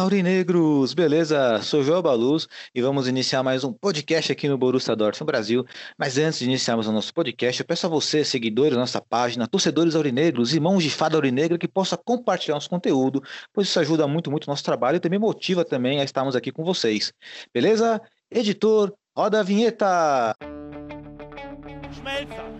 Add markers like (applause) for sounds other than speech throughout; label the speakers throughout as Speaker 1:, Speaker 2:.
Speaker 1: Fala, Aurinegros! Beleza? Sou João Baluz e vamos iniciar mais um podcast aqui no Borussia Dortmund Brasil. Mas antes de iniciarmos o nosso podcast, eu peço a você, seguidores da nossa página, torcedores aurinegros, irmãos de fada aurinegra, que possa compartilhar nosso conteúdo, pois isso ajuda muito, muito o nosso trabalho e também motiva também a estarmos aqui com vocês. Beleza? Editor, roda a vinheta!
Speaker 2: Schmelzer,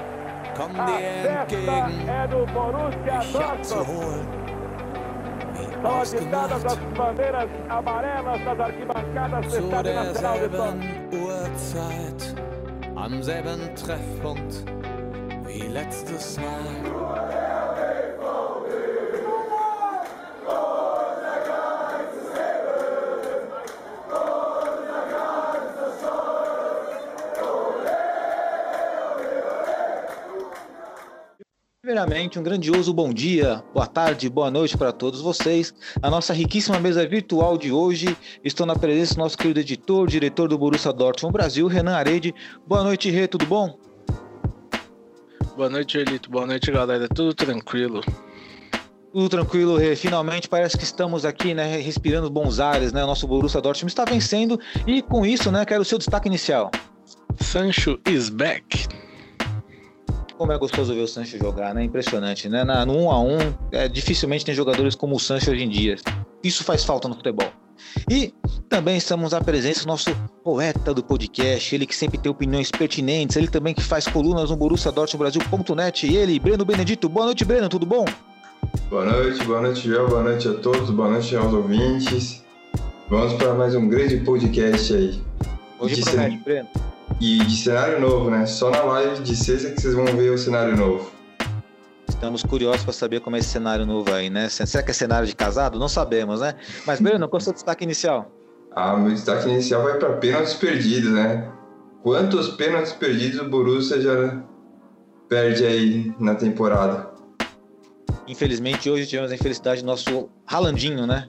Speaker 3: Komm dir entgegen.
Speaker 4: Ich hab
Speaker 3: zu holen. Wie ausgemacht. Zu derselben Uhrzeit, am selben Treffpunkt wie letztes Mal. Nur der BVB. Nur der BVB.
Speaker 1: Primeiramente, um grandioso bom dia, boa tarde, boa noite para todos vocês. A nossa riquíssima mesa virtual de hoje, estou na presença do nosso querido editor, diretor do Borussia Dortmund Brasil, Renan Arede. Boa noite, Rê, tudo bom?
Speaker 5: Boa noite, Elito. Boa noite, galera. Tudo tranquilo.
Speaker 1: Tudo tranquilo, Rê. Finalmente parece que estamos aqui, né, respirando bons ares, né? O nosso Borussia Dortmund está vencendo e com isso, né, quero o seu destaque inicial.
Speaker 5: Sancho is back.
Speaker 1: Como é gostoso ver o Sancho jogar, né? Impressionante, né? Na, no 1 a 1 é, dificilmente tem jogadores como o Sancho hoje em dia. Isso faz falta no futebol. E também estamos à presença do nosso poeta do podcast, ele que sempre tem opiniões pertinentes, ele também que faz colunas no Borussia Brasil.net, e ele, Breno Benedito. Boa noite, Breno, tudo bom?
Speaker 6: Boa noite, boa noite, Joel, boa noite a todos, boa noite aos ouvintes. Vamos para mais um grande podcast aí.
Speaker 1: Hoje promete, Breno.
Speaker 6: E de cenário novo, né? Só na live de sexta que vocês vão ver o cenário novo.
Speaker 1: Estamos curiosos para saber como é esse cenário novo aí, né? Será que é cenário de casado? Não sabemos, né? Mas, Breno, qual é o seu destaque inicial?
Speaker 6: Ah, meu destaque inicial vai para pênaltis perdidos, né? Quantos pênaltis perdidos o Borussia já perde aí na temporada?
Speaker 1: Infelizmente, hoje tivemos a infelicidade do nosso Ralandinho, né?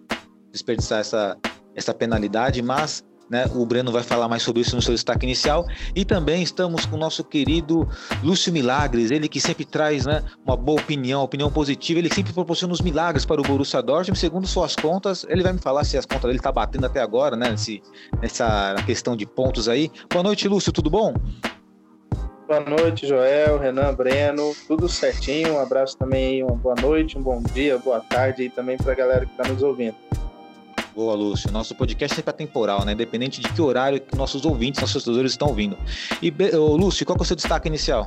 Speaker 1: Desperdiçar essa, essa penalidade, mas né, o Breno vai falar mais sobre isso no seu destaque inicial. E também estamos com o nosso querido Lúcio Milagres, ele que sempre traz né, uma boa opinião, opinião positiva, ele sempre proporciona os milagres para o Borussia Dortmund, segundo suas contas, ele vai me falar se as contas dele tá batendo até agora, né? Nesse, nessa questão de pontos aí. Boa noite, Lúcio, tudo bom?
Speaker 7: Boa noite, Joel, Renan, Breno, tudo certinho. Um abraço também aí, uma boa noite, um bom dia, boa tarde aí também para a galera que está nos ouvindo.
Speaker 1: Boa, Lúcio. Nosso podcast é sempre atemporal, né? Independente de que horário que nossos ouvintes, nossos torcedores estão ouvindo. E, Lúcio, qual que é o seu destaque inicial?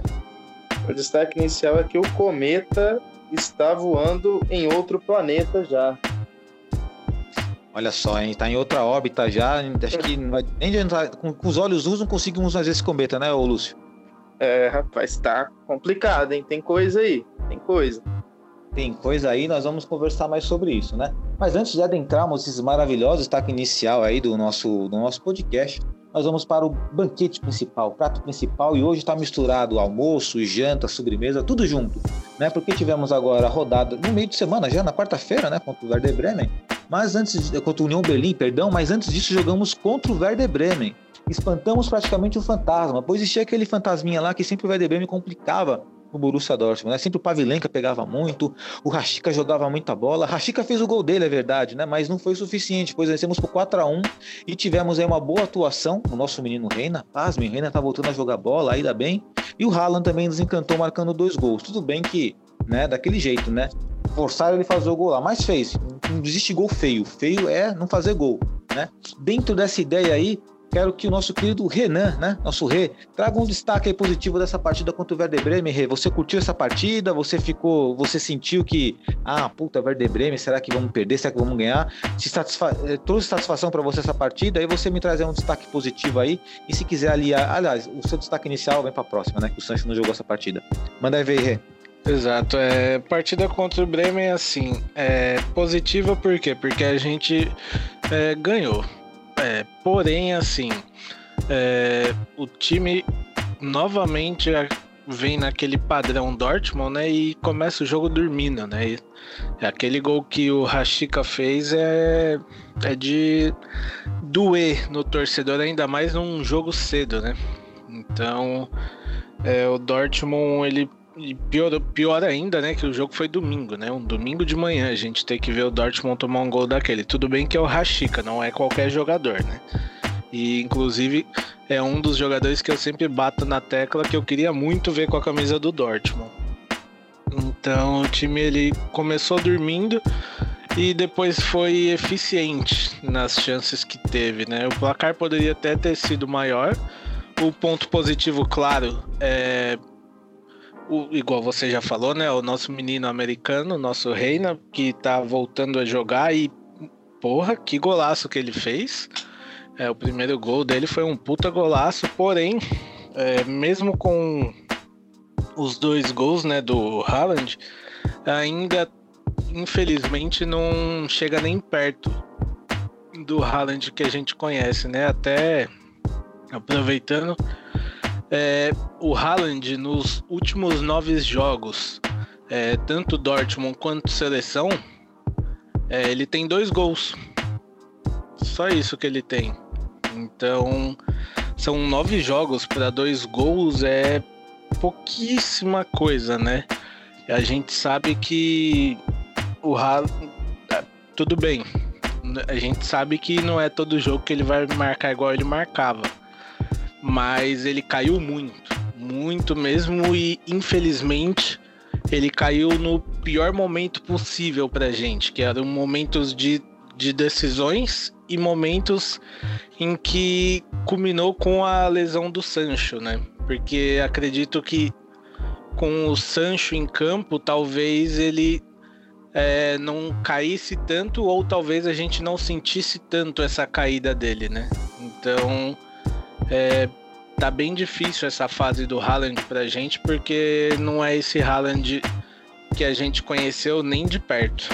Speaker 7: O destaque inicial é que o cometa está voando em outro planeta já.
Speaker 1: Olha só, hein? Tá em outra órbita já. Acho que não vai nem adiantar. Com, com os olhos não conseguimos fazer esse cometa, né, ô Lúcio?
Speaker 7: É, rapaz, tá complicado, hein? Tem coisa aí, tem coisa.
Speaker 1: Tem coisa aí, nós vamos conversar mais sobre isso, né? Mas antes de adentrarmos esse maravilhoso destaque inicial aí do nosso, do nosso podcast, nós vamos para o banquete principal, o prato principal, e hoje está misturado almoço, janta, sobremesa, tudo junto, né? Porque tivemos agora a rodada no meio de semana, já na quarta-feira, né? Contra o Werder Bremen, mas antes, contra o União Berlim, perdão, mas antes disso jogamos contra o Werder Bremen. Espantamos praticamente o fantasma, pois existia aquele fantasminha lá que sempre o Werder Bremen complicava o Borussia Dortmund, né? Sempre o Pavilenka pegava muito, o Rashica jogava muita bola. Rashica fez o gol dele, é verdade, né? Mas não foi o suficiente, pois vencemos por 4 a 1 e tivemos aí uma boa atuação do nosso menino Reina. Pasme, o Reina tá voltando a jogar bola, ainda bem. E o Haaland também nos encantou marcando dois gols. Tudo bem que, né, daquele jeito, né? Forçaram ele fazer o gol lá, mas fez. Não existe gol feio. Feio é não fazer gol, né? Dentro dessa ideia aí, quero que o nosso querido Renan, né, nosso Rê, traga um destaque positivo dessa partida contra o Werder Bremen. Rê, você curtiu essa partida? Você ficou, você sentiu que, ah, puta, Werder Bremen, será que vamos perder? Será que vamos ganhar? Se satisfa eh, trouxe satisfação para você essa partida? Aí você me trazer um destaque positivo aí. E se quiser aliar, aliás, o seu destaque inicial vem para a próxima, né, que o Sancho não jogou essa partida. Manda aí ver, Rê.
Speaker 5: Exato. É, partida contra o Bremen, assim, é positiva por quê? Porque a gente é, ganhou. É, porém, assim, é, o time novamente vem naquele padrão Dortmund, né? E começa o jogo dormindo, né? E aquele gol que o Rashica fez é, é de doer no torcedor, ainda mais num jogo cedo, né? Então, é, o Dortmund, ele pior, pior ainda, né? Que o jogo foi domingo, né? Um domingo de manhã a gente tem que ver o Dortmund tomar um gol daquele. Tudo bem que é o Rashica, não é qualquer jogador, né? E inclusive é um dos jogadores que eu sempre bato na tecla que eu queria muito ver com a camisa do Dortmund. Então o time ele começou dormindo e depois foi eficiente nas chances que teve, né? O placar poderia até ter sido maior. O ponto positivo, claro, é o, igual você já falou, né? O nosso menino americano, nosso Reina, que tá voltando a jogar e porra, que golaço que ele fez. É, o primeiro gol dele foi um puta golaço, porém, é, mesmo com os dois gols né, do Haaland, ainda infelizmente não chega nem perto do Haaland que a gente conhece, né? Até aproveitando, é, o Haaland nos últimos nove jogos, é, tanto Dortmund quanto seleção, é, ele tem dois gols. Só isso que ele tem. Então, são nove jogos para dois gols, é pouquíssima coisa, né? A gente sabe que o Haaland. É, tudo bem. A gente sabe que não é todo jogo que ele vai marcar igual ele marcava. Mas ele caiu muito. Muito mesmo. E infelizmente ele caiu no pior momento possível pra gente, que eram momentos de, de decisões e momentos em que culminou com a lesão do Sancho, né? Porque acredito que com o Sancho em campo, talvez ele é, não caísse tanto ou talvez a gente não sentisse tanto essa caída dele, né? Então, é, tá bem difícil essa fase do Haaland pra gente, porque não é esse Haaland que a gente conheceu nem de perto.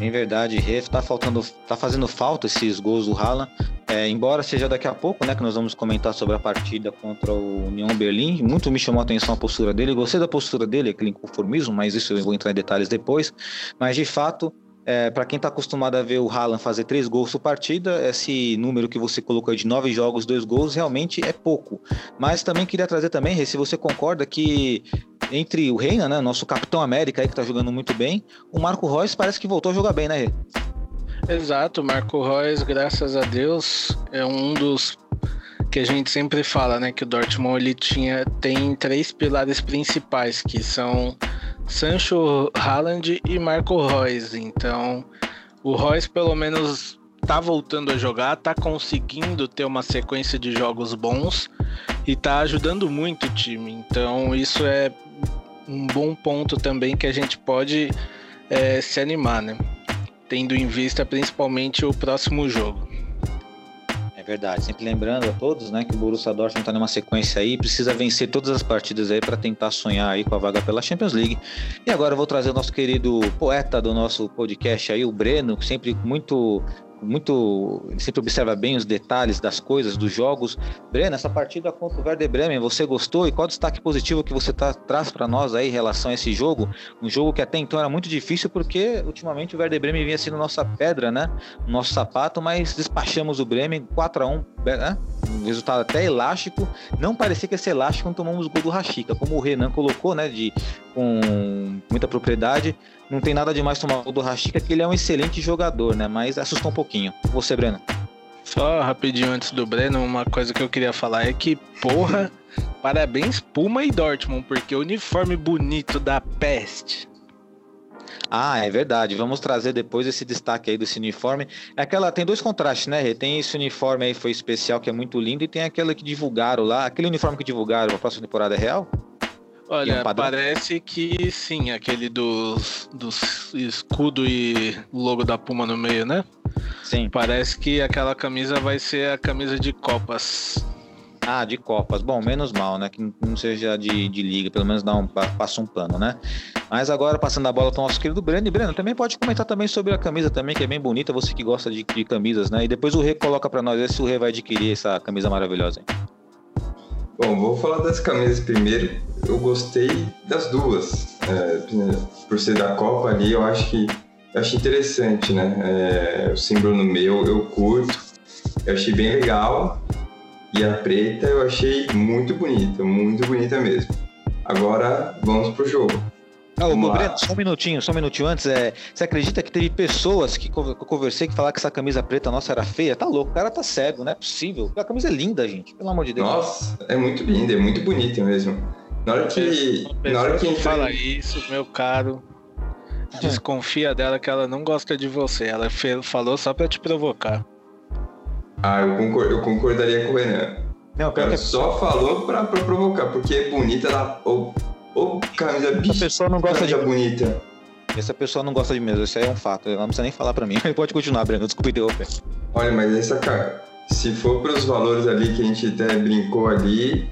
Speaker 1: Em verdade, Ref, tá faltando, tá fazendo falta esses gols do Haaland. É, embora seja daqui a pouco, né, que nós vamos comentar sobre a partida contra o União Berlim, muito me chamou a atenção a postura dele. Gostei da postura dele, aquele inconformismo, mas isso eu vou entrar em detalhes depois. Mas de fato, é, para quem está acostumado a ver o Haaland fazer três gols por partida, esse número que você colocou de nove jogos, dois gols, realmente é pouco. Mas também queria trazer também, se você concorda que entre o Reina, né, nosso Capitão América aí que está jogando muito bem, o Marco Reus parece que voltou a jogar bem, né, Rê?
Speaker 5: Exato, Marco Reus, graças a Deus, é um dos que a gente sempre fala, né, que o Dortmund ele tinha tem três pilares principais que são Sancho, Haaland e Marco Reus. Então, o Reus pelo menos tá voltando a jogar, tá conseguindo ter uma sequência de jogos bons e tá ajudando muito o time. Então, isso é um bom ponto também que a gente pode é, se animar, né? Tendo em vista principalmente o próximo jogo.
Speaker 1: Verdade. Sempre lembrando a todos, né, que o Borussia Dortmund está numa sequência aí, precisa vencer todas as partidas aí para tentar sonhar aí com a vaga pela Champions League. E agora eu vou trazer o nosso querido poeta do nosso podcast aí, o Breno, sempre muito muito. Ele sempre observa bem os detalhes das coisas, dos jogos. Breno, essa partida contra o Werder Bremen, você gostou? E qual destaque positivo que você tá, traz para nós aí em relação a esse jogo? Um jogo que até então era muito difícil, porque ultimamente o Werder Bremen vinha sendo nossa pedra, né? Nosso sapato, mas despachamos o Bremen 4 a 1 né? Um resultado até elástico. Não parecia que ia ser elástico quando tomamos o gol do Rashica, como o Renan colocou, né? De, com muita propriedade. Não tem nada demais tomar o do Rashica, que ele é um excelente jogador, né? Mas assustou um pouquinho. Você, Breno.
Speaker 5: Só rapidinho antes do Breno, uma coisa que eu queria falar é que, porra, (laughs) parabéns Puma e Dortmund, porque o uniforme bonito da peste.
Speaker 1: Ah, é verdade. Vamos trazer depois esse destaque aí desse uniforme. É aquela tem dois contrastes, né? Tem esse uniforme aí foi especial que é muito lindo e tem aquele que divulgaram lá, aquele uniforme que divulgaram a próxima temporada é real?
Speaker 5: Olha, um parece que sim, aquele dos, dos escudo e logo da Puma no meio, né?
Speaker 1: Sim.
Speaker 5: Parece que aquela camisa vai ser a camisa de Copas.
Speaker 1: Ah, de Copas. Bom, menos mal, né? Que não seja de, de liga, pelo menos dá um, pa- passa um pano, né? Mas agora, passando a bola para o nosso querido Breno. E Breno, também pode comentar também sobre a camisa também, que é bem bonita, você que gosta de, de camisas, né? E depois o Rê coloca para nós ver se o Rê vai adquirir essa camisa maravilhosa. aí.
Speaker 6: Bom, vou falar das camisas primeiro. Eu gostei das duas. É, por ser da Copa ali, eu acho que achei interessante, né? É, o símbolo no meio eu curto. Eu achei bem legal. E a preta eu achei muito bonita, muito bonita mesmo. Agora vamos pro jogo.
Speaker 1: Ah, ô,
Speaker 6: Vamos lá.
Speaker 1: Breno, só um minutinho, só um minutinho antes. É, você acredita que teve pessoas que que eu conversei que falaram que essa camisa preta nossa era feia? Tá louco, o cara tá cego, não é possível. A camisa é linda, gente, pelo amor de Deus.
Speaker 6: Nossa, é muito linda, é muito bonita mesmo. Na hora que, na hora que entra
Speaker 5: fala isso, meu caro, desconfia dela que ela não gosta de você. Ela falou só pra te provocar.
Speaker 6: Ah, eu, concor- eu concordaria com o Renan.
Speaker 1: Não,
Speaker 6: O cara
Speaker 1: que
Speaker 6: só falou pra, pra provocar, porque é bonita ela. Ô, ô, camisa
Speaker 1: essa
Speaker 6: bicha.
Speaker 1: pessoa não gosta de
Speaker 6: bonita.
Speaker 1: Essa pessoa não gosta de mesmo, isso aí é um fato. Ela não precisa nem falar pra mim. (laughs) Pode continuar, Breno. Desculpa interromper.
Speaker 6: Olha, mas essa cara. Se for pros valores ali que a gente até brincou ali,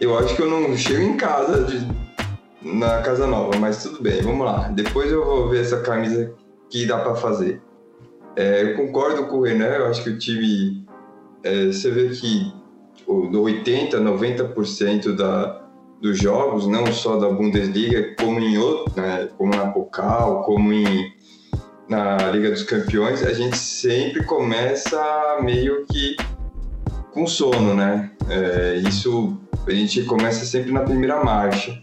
Speaker 6: eu acho que eu não chego em casa de, na casa nova, mas tudo bem, vamos lá. Depois eu vou ver essa camisa que dá pra fazer. É, eu concordo com o Renan, eu acho que o time. é, você vê que o- do 80%, 90% da, dos jogos, não só da Bundesliga, como em outros, né, como na Pokal, como em, na Liga dos Campeões, a gente sempre começa meio que com sono, né? É, isso a gente começa sempre na primeira marcha.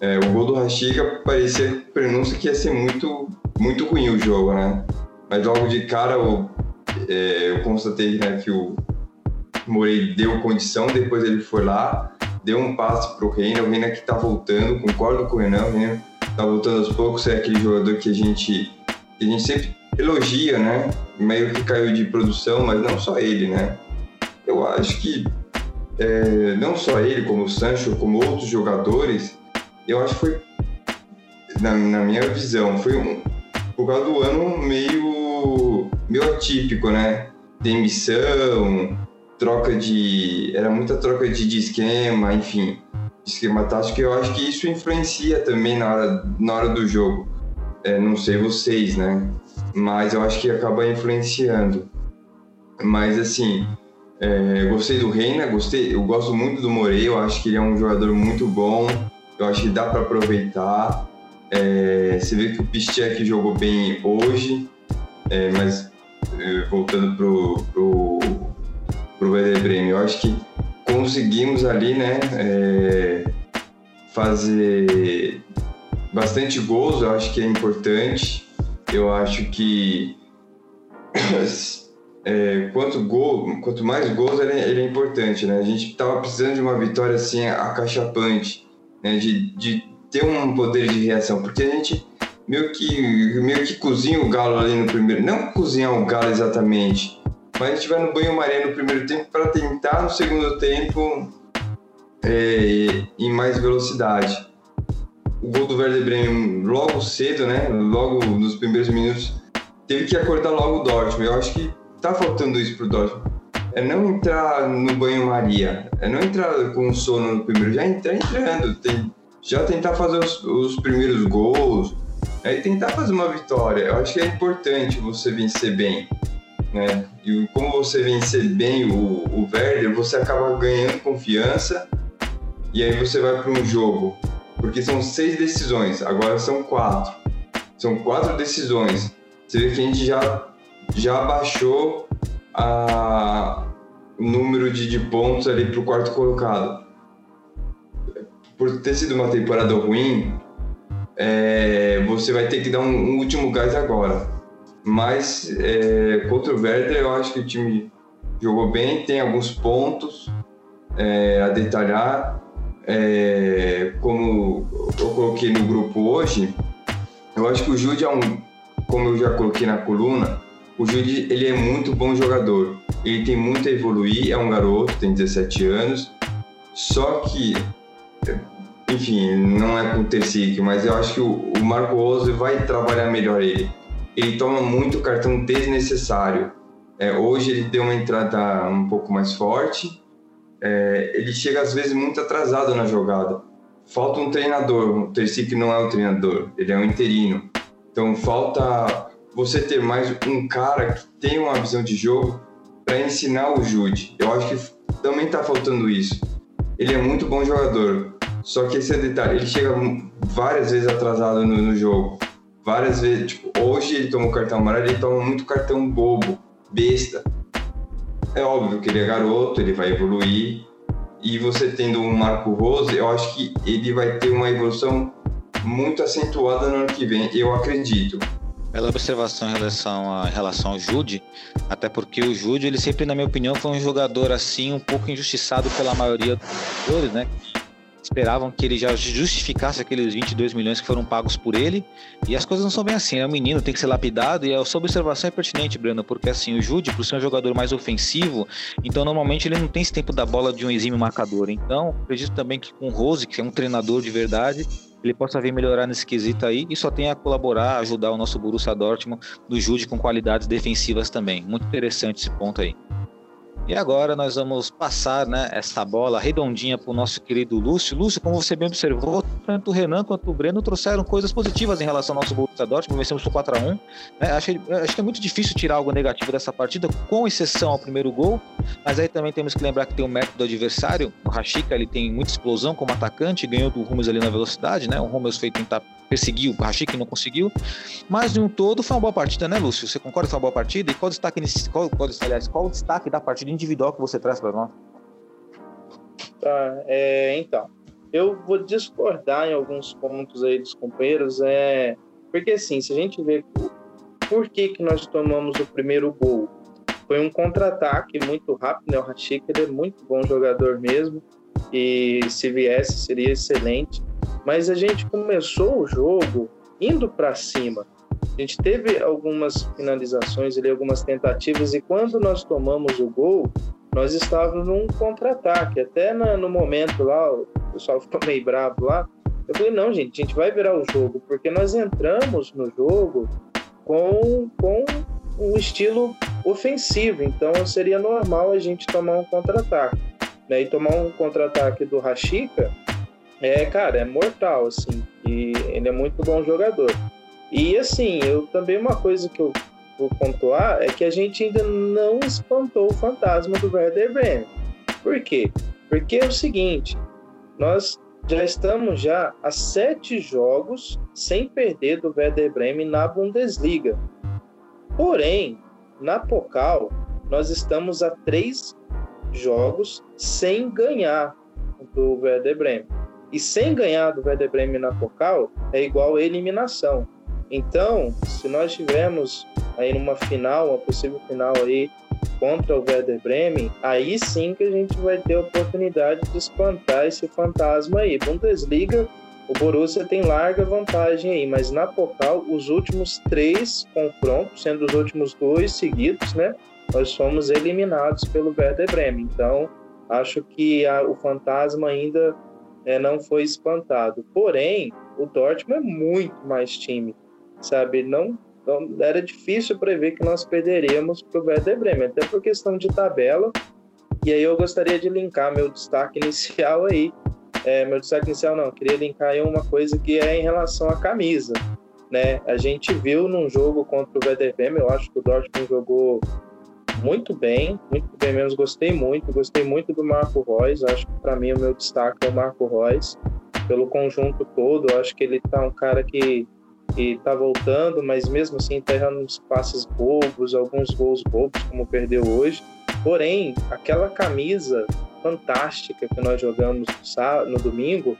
Speaker 6: É, o gol do Rashiga parecia prenúncio que ia ser muito, muito ruim o jogo, né? Mas logo de cara eu, é, eu constatei né, que o Morei deu condição, depois ele foi lá, deu um passe pro Reina, o Reina que tá voltando, concordo com o Renan, o Reina tá voltando aos poucos, é aquele jogador que a gente, que a gente sempre elogia, né? Meio que caiu de produção, mas não só ele, né? Eu acho que é, não só ele, como o Sancho, como outros jogadores, eu acho que foi, na, na minha visão, foi um, causa do ano meio, meio atípico, né? Demissão, troca de. Era muita troca de, de esquema, enfim, de esquema tático. Eu acho que isso influencia também na hora, na hora do jogo. É, não sei vocês, né? Mas eu acho que acaba influenciando. Mas assim, é, gostei do Reina, gostei, eu gosto muito do Morei, eu acho que ele é um jogador muito bom, eu acho que dá para aproveitar. É, você vê que o Piszczek jogou bem hoje, é, mas é, voltando pro, pro, eu acho que conseguimos ali, né, é, fazer bastante gols, eu acho que é importante. Eu acho que (coughs) é, quanto, gol, quanto mais gols ele, é- ele é importante, né? A gente estava precisando de uma vitória assim acachapante, né? De, de ter um poder de reação, porque a gente meio que meio que cozinha o galo ali no primeiro, não cozinhar o galo exatamente, mas a gente vai no banho-maria no primeiro tempo para tentar no segundo tempo é, em mais velocidade. O gol do Werder Bremen logo cedo, né? Logo nos primeiros minutos, teve que acordar logo o Dortmund. Eu acho que tá faltando isso pro Dortmund. É não entrar no banho-maria, é não entrar com sono no primeiro, já entrar entrando, tem, já tentar fazer os, os primeiros gols, aí tentar fazer uma vitória. Eu acho que é importante você vencer bem, né? E como você vencer bem o, o Werder, você acaba ganhando confiança e aí você vai para um jogo, porque são seis decisões, agora são quatro. São quatro decisões. Você vê que a gente já, já baixou a, o número de, de pontos ali para o quarto colocado. Por ter sido uma temporada ruim, é, você vai ter que dar um, um último gás agora. Mas é, contra o Werder, eu acho que o time jogou bem, tem alguns pontos é, a detalhar. É, como eu coloquei no grupo hoje, eu acho que o Jude é um, como eu já coloquei na coluna, o Jude ele é muito bom jogador. Ele tem muito a evoluir, é um garoto, tem 17 anos. Só que, enfim, não é com o Tercic, mas eu acho que o, o Marco Rose vai trabalhar melhor ele. Ele toma muito cartão desnecessário. É, hoje ele deu uma entrada um pouco mais forte, é, ele chega às vezes muito atrasado na jogada. Falta um treinador, o Tercic não é um treinador, ele é um interino. Então falta você ter mais um cara que tem uma visão de jogo para ensinar o Jude. Eu acho que também está faltando isso. Ele é muito bom jogador, só que esse é detalhe, ele chega várias vezes atrasado no, no jogo. Várias vezes, tipo, hoje ele tomou cartão amarelo, ele toma muito cartão bobo, besta. É óbvio que ele é garoto, ele vai evoluir. E você tendo um Marco Rose, eu acho que ele vai ter uma evolução muito acentuada no ano que vem, eu acredito.
Speaker 1: Bela observação em relação, a, em relação ao Jude, até porque o Jude, ele sempre, na minha opinião, foi um jogador assim, um pouco injustiçado pela maioria dos jogadores, né? Esperavam que ele já justificasse aqueles 22 milhões que foram pagos por ele. E as coisas não são bem assim. É um menino, tem que ser lapidado. E a sua observação é pertinente, Breno, porque assim, o Jude, por ser um jogador mais ofensivo, então normalmente ele não tem esse tempo da bola de um exímio marcador. Então, acredito também que com o Rose, que é um treinador de verdade, ele possa vir melhorar nesse quesito aí e só tem a colaborar, ajudar o nosso Borussia Dortmund do Jude com qualidades defensivas também. Muito interessante esse ponto aí. E agora nós vamos passar né, essa bola redondinha para o nosso querido Lúcio. Lúcio, como você bem observou, tanto o Renan quanto o Breno trouxeram coisas positivas em relação ao nosso Borussia Dortmund. Vencemos por 4 a 1 né? acho, acho que é muito difícil tirar algo negativo dessa partida, com exceção ao primeiro gol. Mas aí também temos que lembrar que tem o método do adversário. O Rashica ele tem muita explosão como atacante, ganhou do Rummels ali na velocidade. Né? O Rummels foi tentar perseguir o Rashica e não conseguiu. Mas, de um todo, foi uma boa partida, né, Lúcio? Você concorda que foi uma boa partida? E qual destaque, nesse, qual, qual, aliás, qual o destaque da partida individual que você traz para nós?
Speaker 7: Tá, é, então, eu vou discordar em alguns pontos aí dos companheiros, é, porque assim, se a gente vê por que, que nós tomamos o primeiro gol, foi um contra-ataque muito rápido, né? O ele é muito bom jogador mesmo, e se viesse seria excelente, mas a gente começou o jogo indo para cima, a gente teve algumas finalizações ali, algumas tentativas, e quando nós tomamos o gol, nós estávamos num contra-ataque. Até na, no momento lá, o pessoal (laughs) ficou meio bravo lá. Eu falei, não, gente, a gente vai virar o jogo, porque nós entramos no jogo com, com um estilo ofensivo, então seria normal a gente tomar um contra-ataque. Né? E tomar um contra-ataque do Rashica é, cara, é mortal, assim, e ele é muito bom jogador. E assim, eu também uma coisa que eu vou pontuar é que a gente ainda não espantou o fantasma do Werder Bremen. Por quê? Porque é o seguinte, nós já estamos já a sete jogos sem perder do Werder Bremen na Bundesliga. Porém, na Pokal, nós estamos a três jogos sem ganhar do Werder Bremen. E sem ganhar do Werder Bremen na Pokal é igual a eliminação. Então, se nós tivermos aí numa final, uma possível final aí contra o Werder Bremen, aí sim que a gente vai ter a oportunidade de espantar esse fantasma aí. Bundesliga, o Borussia tem larga vantagem aí, mas na Pokal, os últimos três confrontos, sendo os últimos dois seguidos, né, nós fomos eliminados pelo Werder Bremen. Então, acho que a, o fantasma ainda é, não foi espantado. Porém, o Dortmund é muito mais time sabe? Não, não era difícil prever que nós perderíamos para o Werder Bremen, até por questão de tabela. E aí eu gostaria de linkar meu destaque inicial aí. É, meu destaque inicial não, queria linkar aí uma coisa que é em relação à camisa. Né? A gente viu num jogo contra o Werder Bremen, eu acho que o Dortmund jogou muito bem, muito bem mesmo, gostei muito, gostei muito do Marco Reus, acho que para mim o meu destaque é o Marco Reus, pelo conjunto todo, acho que ele tá um cara que que tá voltando, mas mesmo assim tá errando uns passes bobos, alguns gols bobos, como perdeu hoje. Porém, aquela camisa fantástica que nós jogamos no domingo,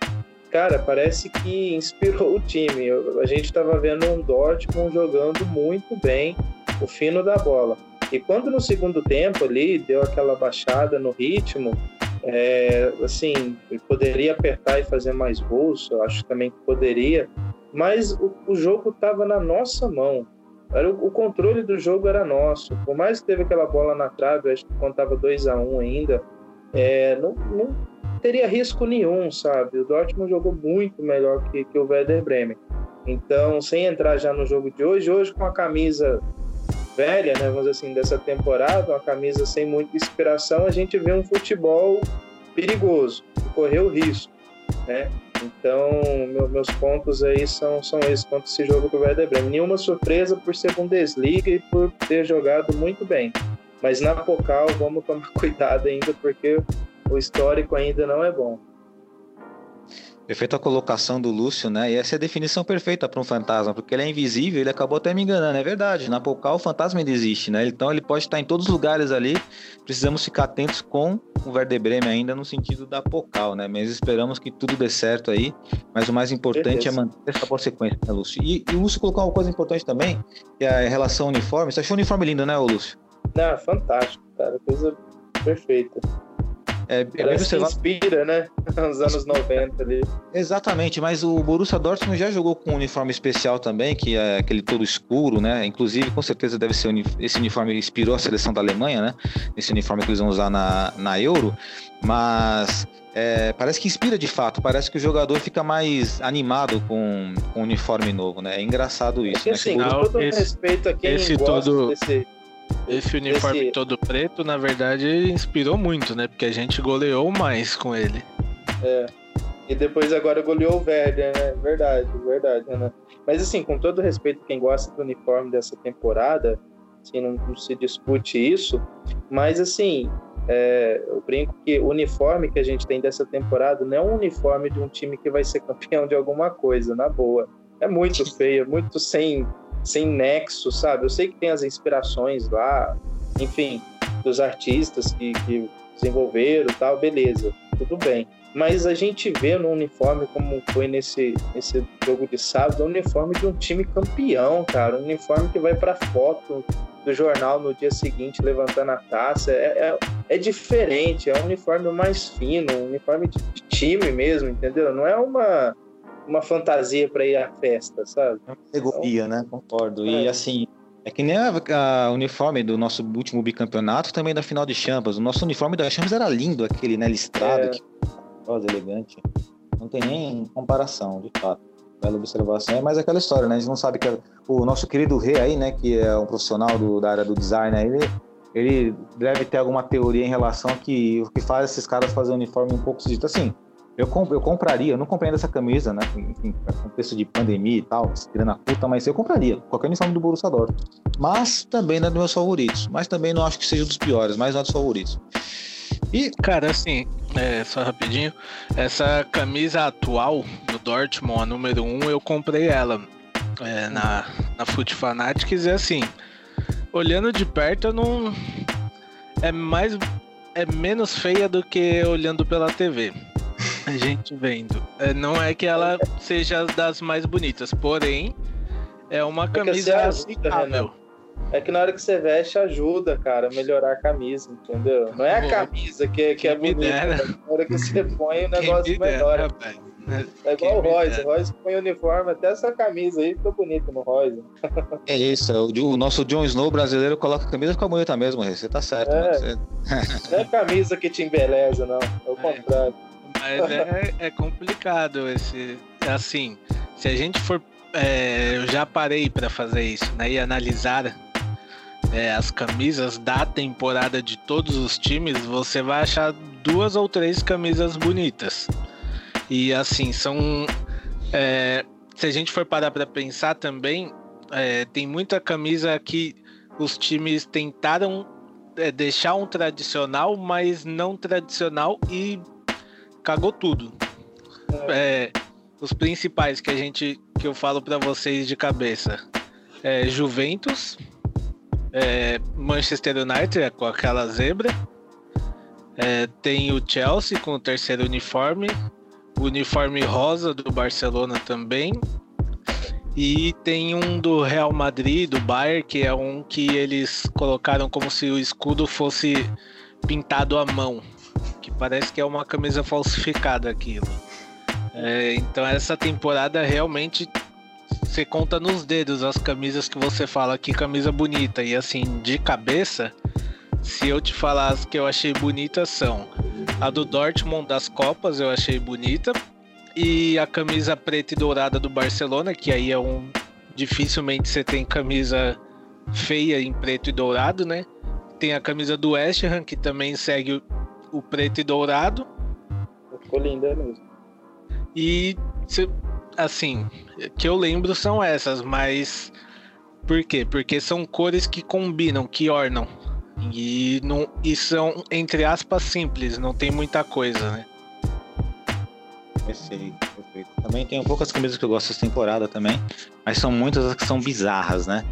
Speaker 7: cara, parece que inspirou o time. A gente estava vendo um Dortmund jogando muito bem o fino da bola. E quando no segundo tempo ali deu aquela baixada no ritmo, é, assim, poderia apertar e fazer mais gols, eu acho também que poderia, mas o, o jogo estava na nossa mão. Era, o, o, controle do jogo era nosso. Por mais que teve aquela bola na trave, acho que contava 2 a 1 um ainda, é, não, não, teria risco nenhum, sabe? O Dortmund jogou muito melhor que, que o Werder Bremen. Então, sem entrar já no jogo de hoje, hoje com a camisa velha, né, vamos dizer assim, dessa temporada, uma camisa sem muita inspiração, a gente vê um futebol perigoso, de correr o risco, né? Então, meu- meus pontos aí são, são esses contra esse jogo do Werder Bremen. Nenhuma surpresa por ser Bundesliga e por ter jogado muito bem. Mas na Pokal, vamos tomar (laughs) cuidado ainda, porque o histórico ainda não é bom.
Speaker 1: Perfeita colocação do Lúcio, né? E essa é a definição perfeita para um fantasma, porque ele é invisível, ele acabou até me enganando, é verdade. Na Pocal o fantasma ainda existe, né? Então ele pode estar em todos os lugares ali. Precisamos ficar atentos com o Werder Bremen ainda no sentido da Pocal, né? Mas esperamos que tudo dê certo aí. Mas o mais importante
Speaker 7: Certeza.
Speaker 1: é manter essa boa sequência, né, Lúcio? E, e o Lúcio colocou uma coisa importante também, que é a relação uniforme. Você achou o uniforme lindo, né, Lúcio?
Speaker 7: Não, fantástico, cara. Coisa perfeita.
Speaker 1: É, é bem
Speaker 7: Parece que
Speaker 1: observado.
Speaker 7: inspira, né? (laughs) Nos anos 90 ali.
Speaker 1: Exatamente, mas o Borussia Dortmund já jogou com um uniforme especial também, que é aquele todo escuro, né? Inclusive, com certeza deve ser esse uniforme inspirou a seleção da Alemanha, né? Esse uniforme que eles vão usar na, na Euro, mas é, parece que inspira de fato, parece que o jogador fica mais animado com, com o uniforme novo, né? É engraçado isso,
Speaker 7: Porque,
Speaker 1: né? Que o
Speaker 7: assim, com
Speaker 1: Borussia-
Speaker 5: Não,
Speaker 7: todo
Speaker 5: esse-
Speaker 7: respeito a quem
Speaker 5: esse
Speaker 7: gosta
Speaker 5: todo-
Speaker 7: desse...
Speaker 5: Esse uniforme
Speaker 7: Esse-
Speaker 5: todo preto, na verdade, inspirou muito, né? Porque a gente goleou mais com ele.
Speaker 7: E depois agora goleou o Werder, né? Verdade, verdade, Renan. Mas assim, com todo respeito quem gosta do uniforme dessa temporada, assim, não, não se discute isso, mas assim, é, eu brinco que o uniforme que a gente tem dessa temporada não é um uniforme de um time que vai ser (laughs) campeão de alguma coisa, na boa. É muito feio, é muito sem, sem nexo, sabe? Eu sei que tem as inspirações lá, enfim, dos artistas que, que desenvolveram tal, beleza, tudo bem. Mas a gente vê no uniforme, como foi nesse, nesse jogo de sábado, o uniforme de um time campeão, cara. Um uniforme que vai pra foto do jornal no dia seguinte levantando a taça. É, é, é diferente, é um uniforme mais fino, um uniforme de time mesmo, entendeu? Não é uma, uma fantasia para ir à festa, sabe?
Speaker 1: categoria, né? Concordo. E
Speaker 7: É.
Speaker 1: assim, é que nem a, a uniforme do nosso último bicampeonato, também da final de Champions. O nosso uniforme da Champions era lindo, aquele, né? Listrado,
Speaker 7: É.
Speaker 1: que rosa, elegante. Não tem nem comparação, de fato. Bela observação. É mais aquela história, né? A gente não sabe que o nosso querido Rei aí, né? Que é um profissional do- da área do design aí, ele, ele deve ter alguma teoria em relação a que o que faz esses caras fazer um uniforme um pouco esquisito. Assim, eu, comp- eu compraria, eu não comprei ainda essa camisa, né? Enfim, preço de pandemia e tal, grana curta, mas eu compraria qualquer uniforme do Borussia Dortmund. Mas também não é dos meus favoritos. Mas também não acho que seja dos piores, mas não é dos favoritos. E
Speaker 5: Cara, assim, é, só rapidinho. Essa camisa atual do Dortmund, a número 1, eu comprei ela é, na, na Foot Fanatics e assim, olhando de perto, eu não. É mais. É menos feia do que olhando pela TV. A gente vendo. É, não é que ela seja das mais bonitas, porém, é uma
Speaker 7: Porque
Speaker 5: camisa
Speaker 7: você ajuda,
Speaker 5: aceitável.
Speaker 7: É que na hora que você veste, ajuda, cara, a melhorar a camisa, entendeu? Não é a camisa que, que é
Speaker 5: quem
Speaker 7: bonita, mas na hora que você (laughs) põe, o negócio melhora. É igual o Royce. O Royce põe o uniforme, até essa camisa aí ficou bonita no Royce.
Speaker 1: é isso, o, o nosso Jon Snow brasileiro coloca a camisa e fica bonita mesmo. Você tá certo,
Speaker 7: É.
Speaker 1: mano. Você-
Speaker 7: Não é camisa que te embeleza, não. É o contrário.
Speaker 5: Mas é, é complicado esse. Assim, se a gente for. é, eu já parei para fazer isso, né? E analisar é, as camisas da temporada de todos os times, você vai achar duas ou três camisas bonitas. E assim, são. é, se a gente for parar para pensar também, é, tem muita camisa que os times tentaram é, deixar um tradicional, mas não tradicional e cagou tudo. É, os principais que a gente que eu falo para vocês de cabeça é Juventus, é, Manchester United é com aquela zebra, é, tem o Chelsea com o terceiro uniforme, o uniforme rosa do Barcelona também. E tem um do Real Madrid, do Bayern, que é um que eles colocaram como se o escudo fosse pintado à mão parece que é uma camisa falsificada aquilo. É, então essa temporada realmente você conta nos dedos as camisas que você fala que camisa bonita e assim de cabeça, se eu te falar as que eu achei bonitas são a do Dortmund das Copas eu achei bonita e a camisa preta e dourada do Barcelona que aí é um dificilmente você tem camisa feia em preto e dourado, né? Tem a camisa do West Ham que também segue o preto e dourado.
Speaker 7: ficou linda mesmo.
Speaker 5: E se- assim, que eu lembro são essas, mas por quê? Porque são cores que combinam, que ornam. E, não, e são, entre aspas, simples, não tem muita coisa, né?
Speaker 1: Perfeito, perfeito. Também tem poucas camisas que eu gosto dessa temporada também, mas são muitas as que são bizarras, né?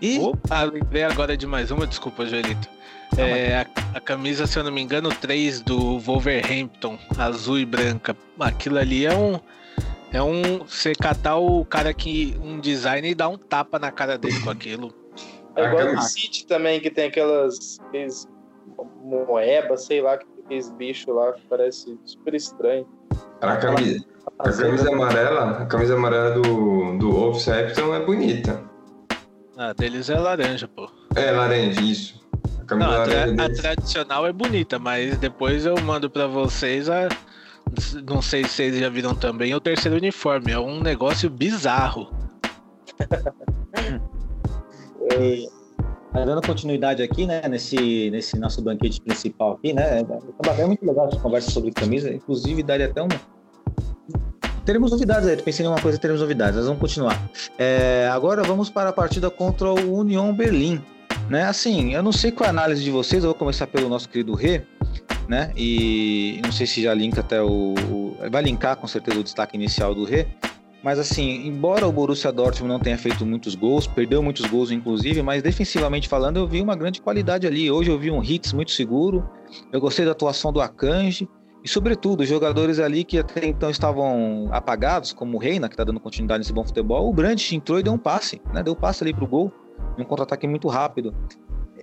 Speaker 1: E
Speaker 5: Opa, lembrei agora de mais uma, desculpa, Joelito. É, a, a camisa, se eu não me engano, 3 do Wolverhampton, azul e branca. Aquilo ali é um. É um. Você catar o cara que. um design e dar um tapa na cara dele com aquilo.
Speaker 7: É igual no City também, que tem aquelas. Aqueles moeba, sei lá, aqueles bichos lá que parece super estranho.
Speaker 6: A camisa, a camisa amarela, a camisa amarela do, do Wolverhampton é bonita.
Speaker 5: Ah, deles é laranja, pô.
Speaker 6: É, laranja, isso.
Speaker 5: Não, a, tra- a tradicional é bonita, mas depois eu mando pra vocês a. Não sei se vocês já viram também o terceiro uniforme. É um negócio bizarro. (laughs)
Speaker 1: E, dando continuidade aqui, né, nesse, nesse nosso banquete principal aqui, né, é muito legal essa conversa sobre camisa, inclusive daria até um... Teremos novidades aí, pensei em uma coisa, teremos novidades, mas vamos continuar. É, agora vamos para a partida contra o Union Berlim, né, assim, eu não sei qual é a análise de vocês, eu vou começar pelo nosso querido Rê, né, e não sei se já linka até o... vai linkar com certeza o destaque inicial do Rê, mas assim, embora o Borussia Dortmund não tenha feito muitos gols, perdeu muitos gols inclusive, mas defensivamente falando eu vi uma grande qualidade ali. Hoje eu vi um Hits muito seguro, eu gostei da atuação do Akanji e sobretudo os jogadores ali que até então estavam apagados, como o Reina, que está dando continuidade nesse bom futebol, o Brandt entrou e deu um passe, né? Deu um passe ali pro gol, um contra-ataque muito rápido.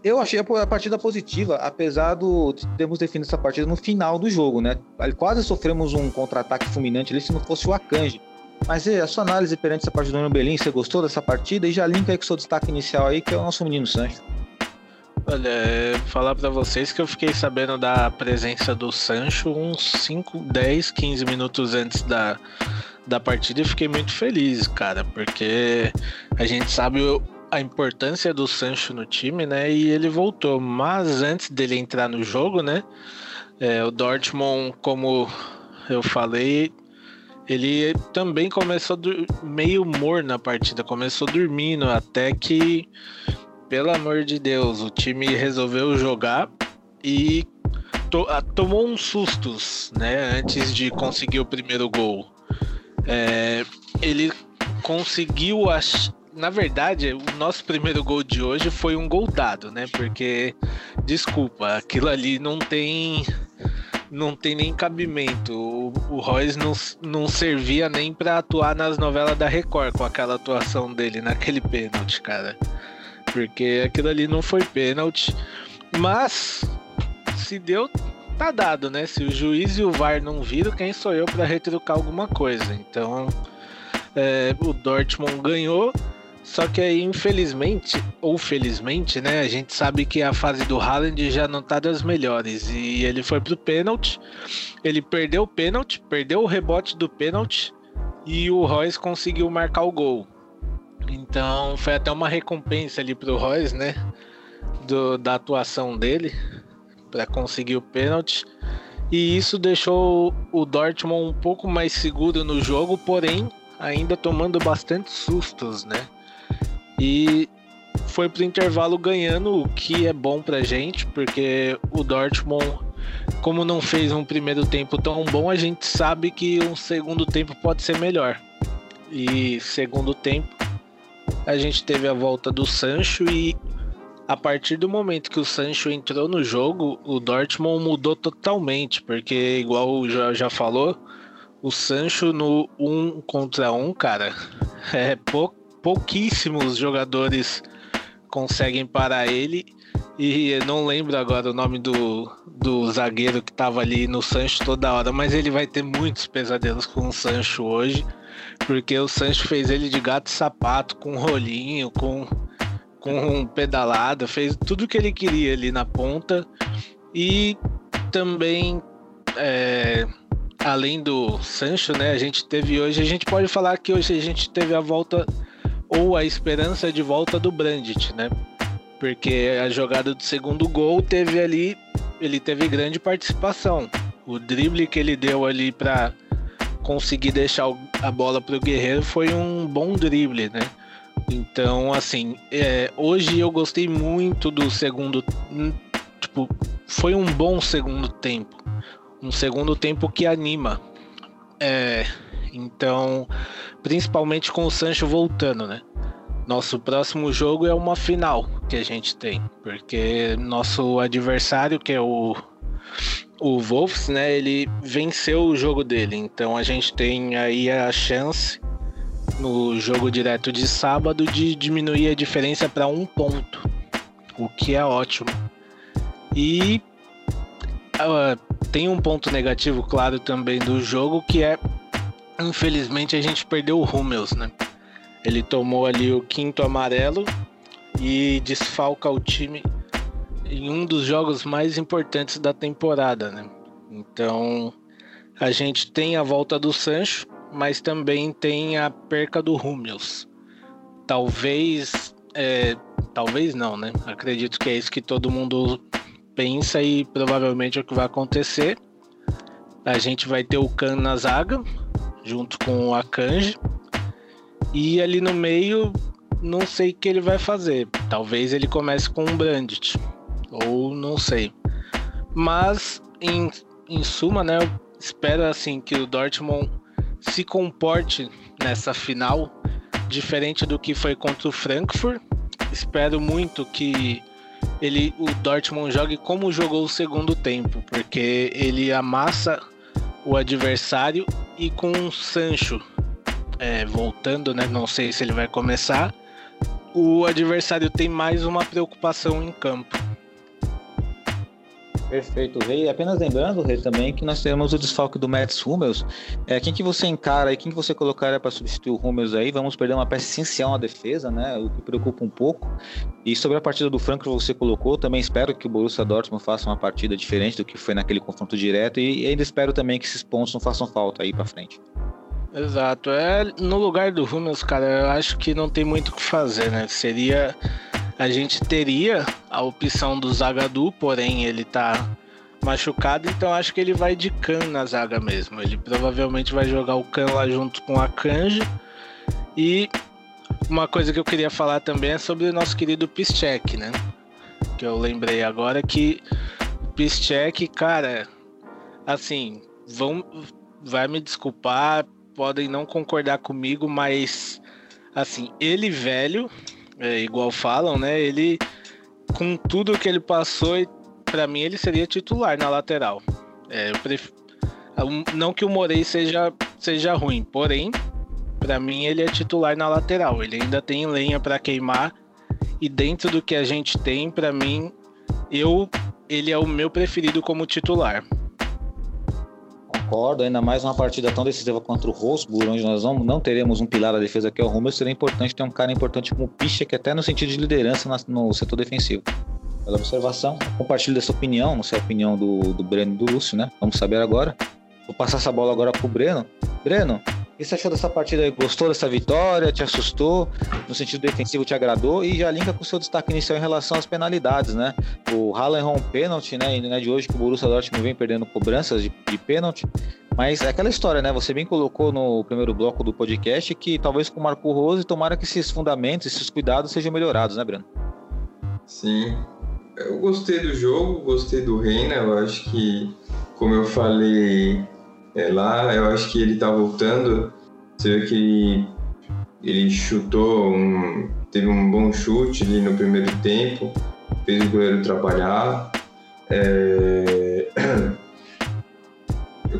Speaker 1: Eu achei a partida positiva, apesar do de termos definido essa partida no final do jogo, né? Quase sofremos um contra-ataque fulminante ali se não fosse o Akanji. Mas e a sua análise perante essa partida do União Berlim, você gostou dessa partida? E já linka aí com o seu destaque inicial aí, que é o nosso menino Sancho.
Speaker 5: Olha, falar pra vocês que eu fiquei sabendo da presença do Sancho uns 5, 10, 15 minutos antes da, da partida e fiquei muito feliz, cara, porque a gente sabe o- a importância do Sancho no time, né? E ele voltou, mas antes dele entrar no jogo, né? é, o Dortmund, como eu falei, ele também começou meio morno na partida, começou dormindo até que pelo amor de Deus, o time resolveu jogar e to- tomou uns sustos, né? Antes de conseguir o primeiro gol. É, ele conseguiu ach... Na verdade, o nosso primeiro gol de hoje foi um gol dado, né? Porque, desculpa, aquilo ali não tem. Não tem nem cabimento. O, o Royce não, não servia nem para atuar nas novelas da Record com aquela atuação dele naquele pênalti, cara porque aquilo ali não foi pênalti. Mas se deu, tá dado, né? Se o juiz e o VAR não viram, quem sou eu para retrucar alguma coisa? Então, é, o Dortmund ganhou. Só que aí, infelizmente, ou felizmente, né? A gente sabe que a fase do Haaland já não tá das melhores. E ele foi pro pênalti. Ele perdeu o pênalti, perdeu o rebote do pênalti. E o Royce conseguiu marcar o gol. Então foi até uma recompensa ali pro Royce, né? Do, da atuação dele para conseguir o pênalti. E isso deixou o Dortmund um pouco mais seguro no jogo, porém ainda tomando bastante sustos, né? E foi pro intervalo ganhando, o que é bom pra gente, porque o Dortmund, como não fez um primeiro tempo tão bom, a gente sabe que um segundo tempo pode ser melhor. E segundo tempo a gente teve a volta do Sancho e a partir do momento que o Sancho entrou no jogo, o Dortmund mudou totalmente, porque igual o Joel já falou, o Sancho no um contra um, cara, (laughs) é pou, pouquíssimos jogadores conseguem parar ele. E não lembro agora o nome do, do zagueiro que tava ali no Sancho toda hora, mas ele vai ter muitos pesadelos com o Sancho hoje porque o Sancho fez ele de gato e sapato, com rolinho, com, com pedalada, fez tudo que ele queria ali na ponta. E também, é, além do Sancho, né, a gente teve hoje, a gente pode falar que hoje a gente teve a volta, ou a esperança de volta do Brandt, né? Porque a jogada do segundo gol teve ali, ele teve grande participação. O drible que ele deu ali para conseguir deixar a bola para o Guerreiro foi um bom drible, né? Então, assim, é, hoje eu gostei muito do segundo. Hum, tipo, foi um bom segundo tempo. Um segundo tempo que anima. É, então, principalmente com o Sancho voltando, né? Nosso próximo jogo é uma final que a gente tem, porque nosso adversário, que é o, o Wolves, né? Ele venceu o jogo dele, então a gente tem aí a chance no jogo direto de sábado de diminuir a diferença para um ponto, o que é ótimo. E uh, tem um ponto negativo, claro, também do jogo, que é infelizmente a gente perdeu o Hummels, né? Ele tomou ali o quinto amarelo e desfalca o time em um dos jogos mais importantes da temporada, né? Então a gente tem a volta do Sancho, mas também tem a perca do Hummels. Talvez, é, talvez não, né? Acredito que é isso que todo mundo pensa e provavelmente é o que vai acontecer. A gente vai ter o Khan na zaga, junto com o Akanji. E ali no meio, não sei o que ele vai fazer. Talvez ele comece com um Brandit, ou não sei. Mas, em, em suma, né, eu espero assim que o Dortmund se comporte nessa final diferente do que foi contra o Frankfurt. Espero muito que ele, o Dortmund jogue como jogou o segundo tempo, porque ele amassa o adversário e com o Sancho é, voltando, né? Não sei se ele vai começar. O adversário tem mais uma preocupação em campo.
Speaker 1: Perfeito, Rei. Apenas lembrando, Rei, também que nós temos o desfalque do Mets Hummels. É, quem que você encara e quem que você colocaria para substituir o Hummels aí? Vamos perder uma peça essencial na defesa, né? O que preocupa um pouco. E sobre a partida do Franco que você colocou, também espero que o Borussia Dortmund faça uma partida diferente do que foi naquele confronto direto e ainda espero também que esses pontos não façam falta aí para frente.
Speaker 5: Exato. É, no lugar do Hummels, cara, eu acho que não tem muito o que fazer, né? Seria a gente teria a opção do Zagadu, porém ele tá machucado, então acho que ele vai de Khan na zaga mesmo. Ele provavelmente vai jogar o Khan lá junto com a Kanji. E uma coisa que eu queria falar também é sobre o nosso querido Piszczek, né? Que eu lembrei agora que Piszczek, cara, assim, vão, vai me desculpar, podem não concordar comigo, mas assim, ele velho, é, igual falam, né? Ele, com tudo que ele passou, para mim ele seria titular na lateral. É, pref... Não que o Morei seja, seja ruim, porém, para mim ele é titular na lateral. Ele ainda tem lenha para queimar e dentro do que a gente tem, para mim, eu ele é o meu preferido como titular
Speaker 1: concordo, ainda mais uma partida tão decisiva contra o Wolfsburg, onde nós não, não teremos um pilar da defesa que é o Hummels, seria importante ter um cara importante como o Picha, que até no sentido de liderança no setor defensivo. Pela observação, compartilho dessa opinião, não sei a opinião do, do Breno e do Lúcio, né? Vamos saber agora. Vou passar essa bola agora pro Breno. Breno, o que você achou dessa partida? Gostou dessa vitória? Te assustou? No sentido defensivo, te agradou? E já linka com o seu destaque inicial em relação às penalidades, né? O Haaland errou um pênalti, né? E não é de hoje que o Borussia Dortmund vem perdendo cobranças de, de pênalti. Mas é aquela história, né? Você bem colocou no primeiro bloco do podcast que talvez com o Marco Rose, tomara que esses fundamentos, esses cuidados sejam melhorados, né, Breno?
Speaker 6: Sim. Eu gostei do jogo, gostei do Reina. Eu acho que, como eu falei é, lá, eu acho que ele tá voltando. Você vê que ele chutou, um, teve um bom chute ali no primeiro tempo, fez o goleiro trabalhar. É... (clears throat)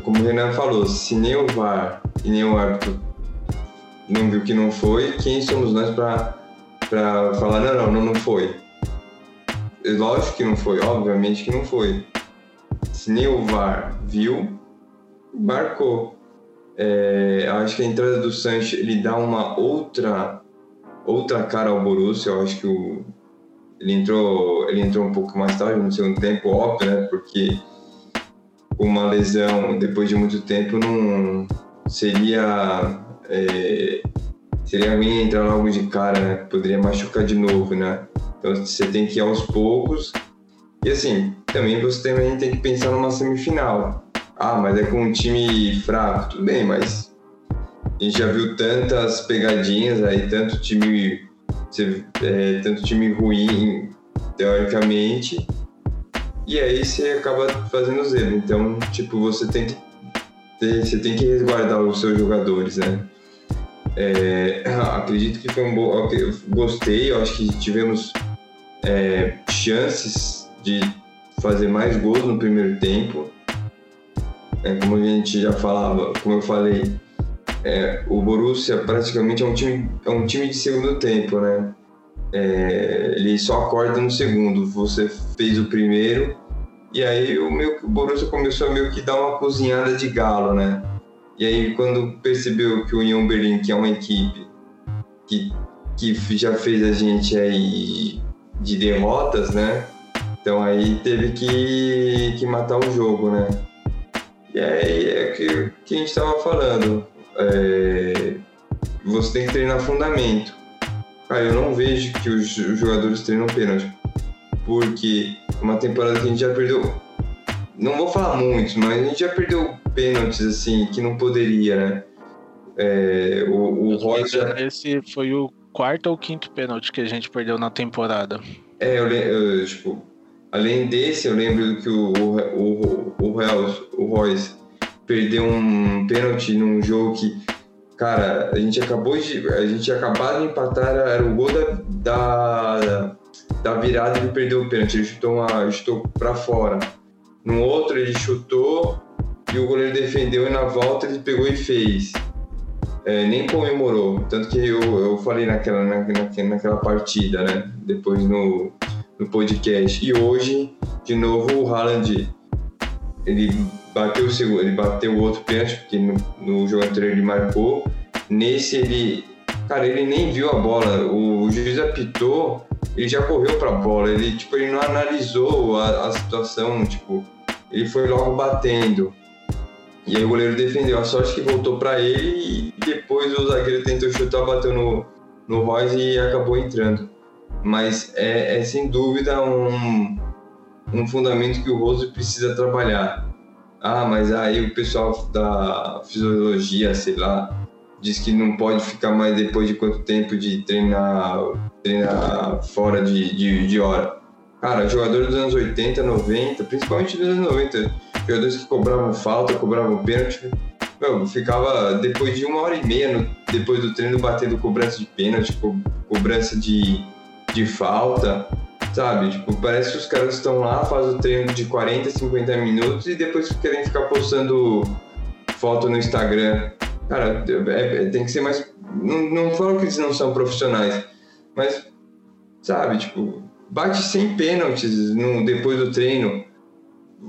Speaker 6: Como o Renan falou, se nem o VAR e nem o árbitro não viu que não foi, quem somos nós para falar, não, não, não, foi? Lógico que não foi, obviamente que não foi. Se nem o VAR viu, marcou. É, acho que a entrada do Sancho ele dá uma outra outra cara ao Borussia. Eu acho que o, ele entrou ele entrou um pouco mais tarde no segundo tempo, óbvio, né? Porque uma lesão depois de muito tempo não seria é, seria ruim entrar logo de cara, né? Poderia machucar de novo, né? Então você tem que ir aos poucos. E assim, também você também tem que pensar numa semifinal. Ah, mas é com um time fraco. Tudo bem, mas a gente já viu tantas pegadinhas aí, tanto time, é, tanto time ruim, teoricamente, e aí você acaba fazendo erros. Então, tipo, você tem que ter, você tem que resguardar os seus jogadores, né? É, (coughs) acredito que foi um bom. Gostei, eu acho que tivemos é, chances de fazer mais gols no primeiro tempo. É, como a gente já falava, como eu falei, é, o Borussia praticamente é um time, é um time de segundo tempo, né? É, ele só acorda no segundo. Você fez o primeiro e aí o, meu, o Borussia começou a meio que dar uma cozinhada de galo, né? E aí quando percebeu que o União Berlim, que é uma equipe que, que já fez a gente aí de derrotas, né? Então aí teve que, que matar o jogo, né? E aí é o que, que a gente estava falando. É, você tem que treinar fundamento. Cara, eu não vejo que os jogadores treinam pênalti. Porque uma temporada que a gente já perdeu. Não vou falar muito, mas a gente já perdeu pênaltis assim que não poderia, né? É, o o Roger.
Speaker 5: Esse foi o quarto ou quinto pênalti que a gente perdeu na temporada.
Speaker 6: É, eu, eu tipo, além desse, eu lembro que o, o, o, o, o Royce perdeu um pênalti num jogo que, cara, a gente acabou de. A gente acabado de empatar, era o gol da, da, da virada ele perdeu o pênalti. Ele chutou, uma, chutou pra fora. No outro ele chutou e o goleiro defendeu e na volta ele pegou e fez. É, nem comemorou. Tanto que eu, eu falei naquela, na, naquela partida, né? Depois no, no podcast. E hoje, de novo, o Haaland ele bateu o segundo, ele bateu o outro pênalti, porque no, no jogo anterior ele marcou. Nesse ele. Cara, ele nem viu a bola. O, o juiz apitou, ele já correu pra bola. Ele, tipo, ele não analisou a, a situação, tipo, ele foi logo batendo. E aí o goleiro defendeu. A sorte que voltou para ele e depois o zagueiro tentou chutar, bateu no, no Royce e acabou entrando. Mas é, é sem dúvida um, um fundamento que o Rose precisa trabalhar. Ah, mas aí o pessoal da fisiologia, sei lá, diz que não pode ficar mais depois de quanto tempo de treinar, treinar fora de, de, de hora. Cara, jogador dos anos 80, 90, principalmente dos anos 90, jogadores que cobravam falta, cobravam pênalti, meu, ficava depois de uma hora e meia no, depois do treino batendo cobrança de pênalti, co, cobrança de, de falta sabe? Tipo, parece que os caras estão lá, fazem o treino de 40, 50 minutos e depois querem ficar postando foto no Instagram. Cara, é, é, tem que ser mais. Não, não falo que eles não são profissionais, mas, sabe, tipo, bate sem pênaltis no, depois do treino.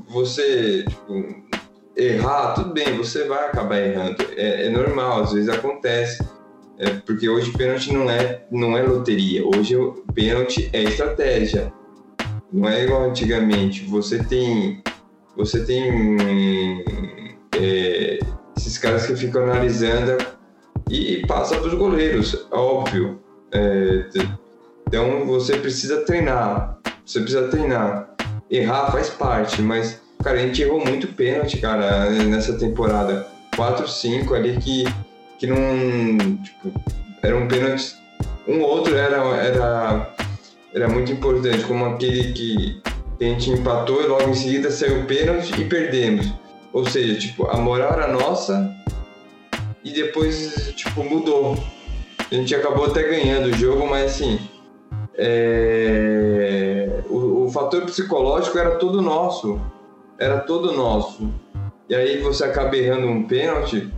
Speaker 6: Você, tipo, errar, tudo bem, você vai acabar errando. É, é normal, às vezes acontece é porque hoje pênalti não é, não é loteria. Hoje o pênalti é estratégia. Não é igual antigamente. Você tem, você tem é, esses caras que ficam analisando e passa para os goleiros, óbvio. É, então você precisa treinar. Você precisa treinar. Errar faz parte, mas cara, a gente errou muito pênalti, cara, nessa temporada. 4, 5 ali que que não. Tipo, era um pênalti. Um outro era, era, era muito importante, como aquele que, que a gente empatou e logo em seguida saiu o pênalti e perdemos. Ou seja, tipo, a moral era nossa e depois, tipo, mudou. A gente acabou até ganhando o jogo, mas assim. É... O, o fator psicológico era todo nosso. Era todo nosso. E aí você acaba errando um pênalti,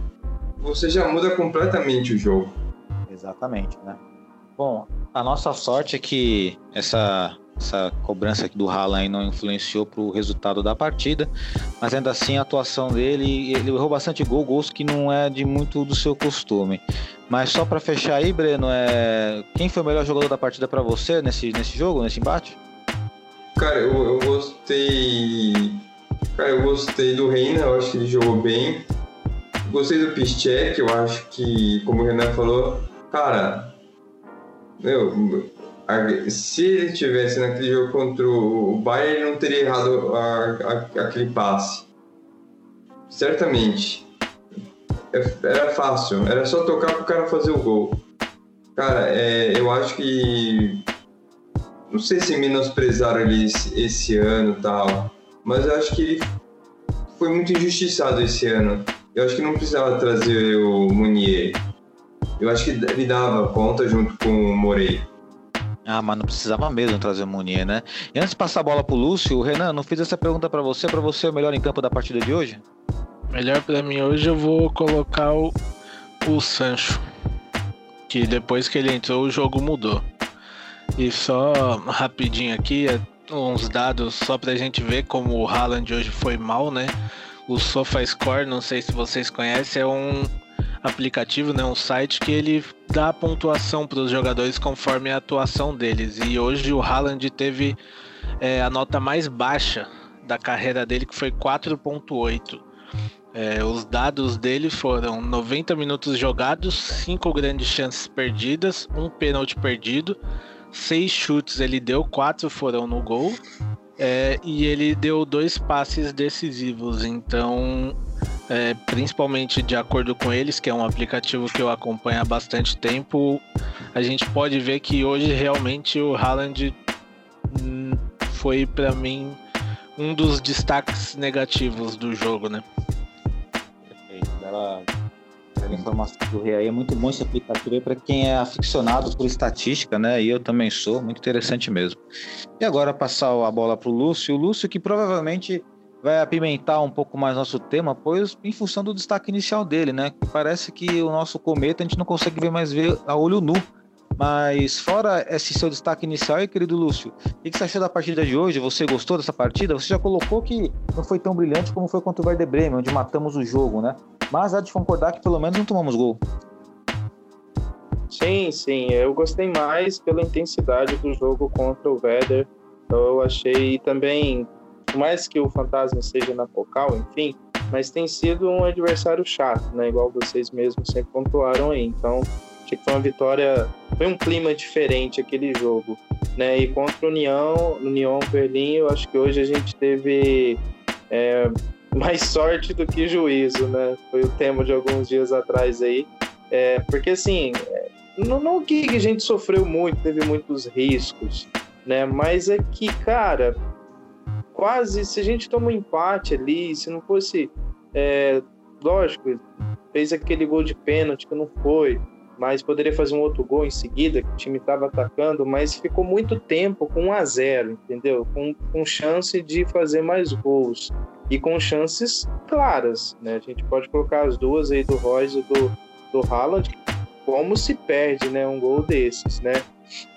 Speaker 6: você já muda completamente o jogo.
Speaker 1: Exatamente, né? Bom, a nossa sorte é que essa, essa cobrança aqui do Haaland não influenciou para o resultado da partida, mas ainda assim a atuação dele, ele errou bastante gol, gols que não é de muito do seu costume. Mas só para fechar aí, Breno, é... quem foi o melhor jogador da partida para você nesse, nesse jogo, nesse embate?
Speaker 6: Cara, eu, eu gostei. Cara, eu gostei do Reina, eu acho que ele jogou bem. Gostei do Piszczek, eu acho que, como o Renan falou, cara, meu, se ele tivesse naquele jogo contra o Bayern, ele não teria errado a, a, aquele passe. certamente. É- Era fácil, era só tocar pro cara fazer o gol. Cara, é, eu acho que. Não sei se menosprezaram ele esse, esse ano e tal, mas eu acho que ele foi muito injustiçado esse ano. Eu acho que não precisava trazer o Munier. Eu acho que ele dava conta junto com o Morei.
Speaker 1: Ah, mas não precisava mesmo trazer o Munier, né? E antes de passar a bola pro Lúcio, Renan, não fiz essa pergunta pra você, pra você é o melhor em campo da partida de hoje?
Speaker 5: Melhor pra mim hoje eu vou colocar o, o Sancho. Que depois que ele entrou o jogo mudou. E só rapidinho aqui, é, uns dados só pra gente ver como o Haaland hoje foi mal, né? O SofaScore, não sei se vocês conhecem, é um aplicativo, né, um site que ele dá pontuação para os jogadores conforme a atuação deles. E hoje o Haaland teve é, a nota mais baixa da carreira dele, que foi 4.8. É, os dados dele foram 90 minutos jogados, 5 grandes chances perdidas, um pênalti perdido, 6 chutes ele deu, 4 foram no gol. É, e ele deu dois passes decisivos, então é, principalmente de acordo com eles, que é um aplicativo que eu acompanho há bastante tempo, a gente pode ver que hoje realmente o Haaland hum, foi para mim um dos destaques negativos do jogo, né?
Speaker 1: Perfeito. Bela, bela informação do aí. É muito bom esse aplicativo aí para quem é aficionado por estatística, né? E eu também sou. Muito interessante mesmo. E agora passar a bola para o Lúcio. O Lúcio que provavelmente vai apimentar um pouco mais nosso tema, pois em função do destaque inicial dele, né? Parece que o nosso cometa a gente não consegue ver mais ver a olho nu. Mas fora esse seu destaque inicial, aí, querido Lúcio, o que você achou da partida de hoje? Você gostou dessa partida? Você já colocou que não foi tão brilhante como foi contra o Werder Bremen, onde matamos o jogo, né? Mas há de concordar que pelo menos não tomamos gol.
Speaker 7: Sim, sim, eu gostei mais pela intensidade do jogo contra o Werder. Então, eu achei também, por mais que o Fantasma seja na focal, enfim, mas tem sido um adversário chato, né? Igual vocês mesmos sempre pontuaram aí. Então, achei que foi uma vitória, foi um clima diferente aquele jogo, né? E contra o União, União Berlim, eu acho que hoje a gente teve é, mais sorte do que juízo, né? Foi o tema de alguns dias atrás aí. É, porque assim, não, não que a gente sofreu muito, teve muitos riscos, né? Mas é que, cara, quase se a gente toma um empate ali, se não fosse, é, lógico, fez aquele gol de pênalti que não foi, mas poderia fazer um outro gol em seguida, que o time estava atacando, mas ficou muito tempo com 1 a 0 entendeu? Com, com chance de fazer mais gols e com chances claras, né? A gente pode colocar as duas aí do Royce e do, do Haaland, como se perde, né, um gol desses, né?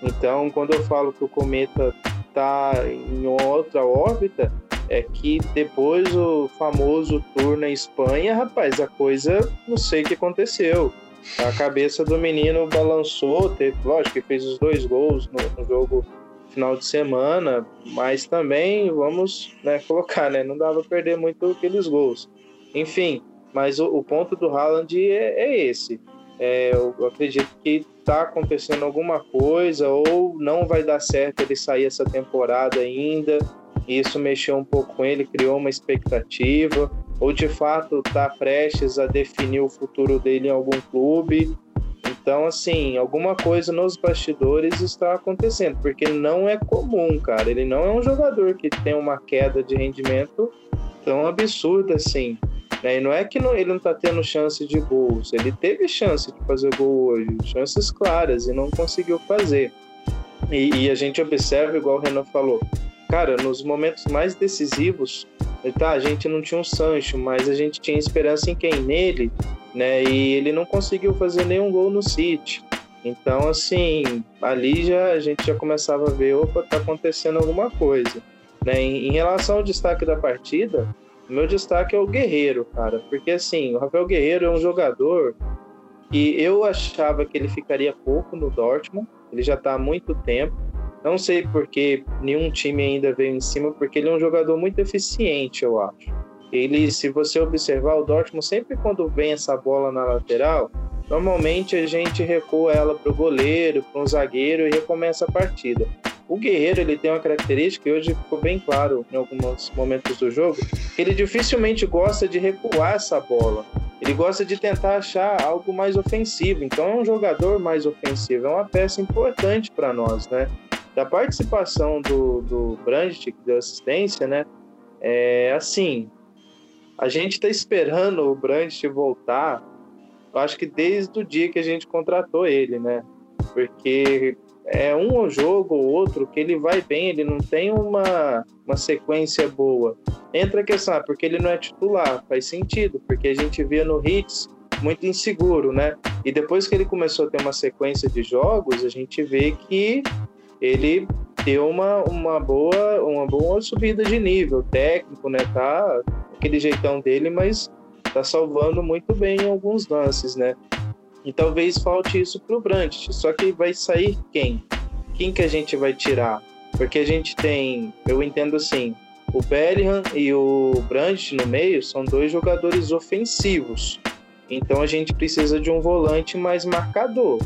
Speaker 7: Então, quando eu falo que o cometa tá em outra órbita, é que depois o famoso tour na Espanha, rapaz, a coisa não sei o que aconteceu. A cabeça do menino balançou, teve, lógico que fez os dois gols no, no jogo final de semana, mas também vamos né, (laughs) colocar, né? Não dava perder muito aqueles gols. Enfim, mas o, o ponto do Haaland é, é esse. É, eu acredito que está acontecendo alguma coisa ou não vai dar certo ele sair essa temporada ainda. Isso mexeu um pouco com ele, criou uma expectativa, ou de fato está prestes a definir o futuro dele em algum clube. Então, assim, alguma coisa nos bastidores está acontecendo, porque não é comum, cara. Ele não é um jogador que tem uma queda de rendimento tão absurda assim. Né? E não é que não, ele não está tendo chance de gols, ele teve chance de fazer gol hoje, chances claras, e não conseguiu fazer. E, e a gente observa, igual o Renan falou, cara, nos momentos mais decisivos, tá, a gente não tinha um Sancho, mas a gente tinha esperança em quem? Nele, né? E ele não conseguiu fazer nenhum gol no City. Então, assim, ali já a gente já começava a ver, opa, tá acontecendo alguma coisa. Né? Em, em relação ao destaque da partida, meu destaque é o Guerreiro, cara, porque assim, o Rafael Guerreiro é um jogador que eu achava que ele ficaria pouco no Dortmund, ele já tá há muito tempo. Não sei porque nenhum time ainda veio em cima, porque ele é um jogador muito eficiente, eu acho. Ele, se você observar, o Dortmund sempre quando vem essa bola na lateral, normalmente a gente recua ela para o goleiro, para um zagueiro e recomeça a partida. O Guerreiro ele tem uma característica, e hoje ficou bem claro em alguns momentos do jogo, que ele dificilmente gosta de recuar essa bola. Ele gosta de tentar achar algo mais ofensivo. Então é um jogador mais ofensivo, é uma peça importante para nós, né? Da participação do, do Brandt, que deu assistência, né? É assim, a gente está esperando o Brandt voltar, eu acho que desde o dia que a gente contratou ele, né? Porque é um jogo ou outro que ele vai bem, ele não tem uma, uma sequência boa. Entra a questão, ah, porque ele não é titular, faz sentido, porque a gente via no Hits muito inseguro, né? E depois que ele começou a ter uma sequência de jogos, a gente vê que ele deu uma, uma boa uma boa subida de nível técnico, né? Tá aquele jeitão dele, mas tá salvando muito bem em alguns lances, né? E talvez falte isso para o Brandt. Só que vai sair quem? Quem que a gente vai tirar? Porque a gente tem, eu entendo assim, o Bellingham e o Brandt no meio são dois jogadores ofensivos. Então a gente precisa de um volante mais marcador.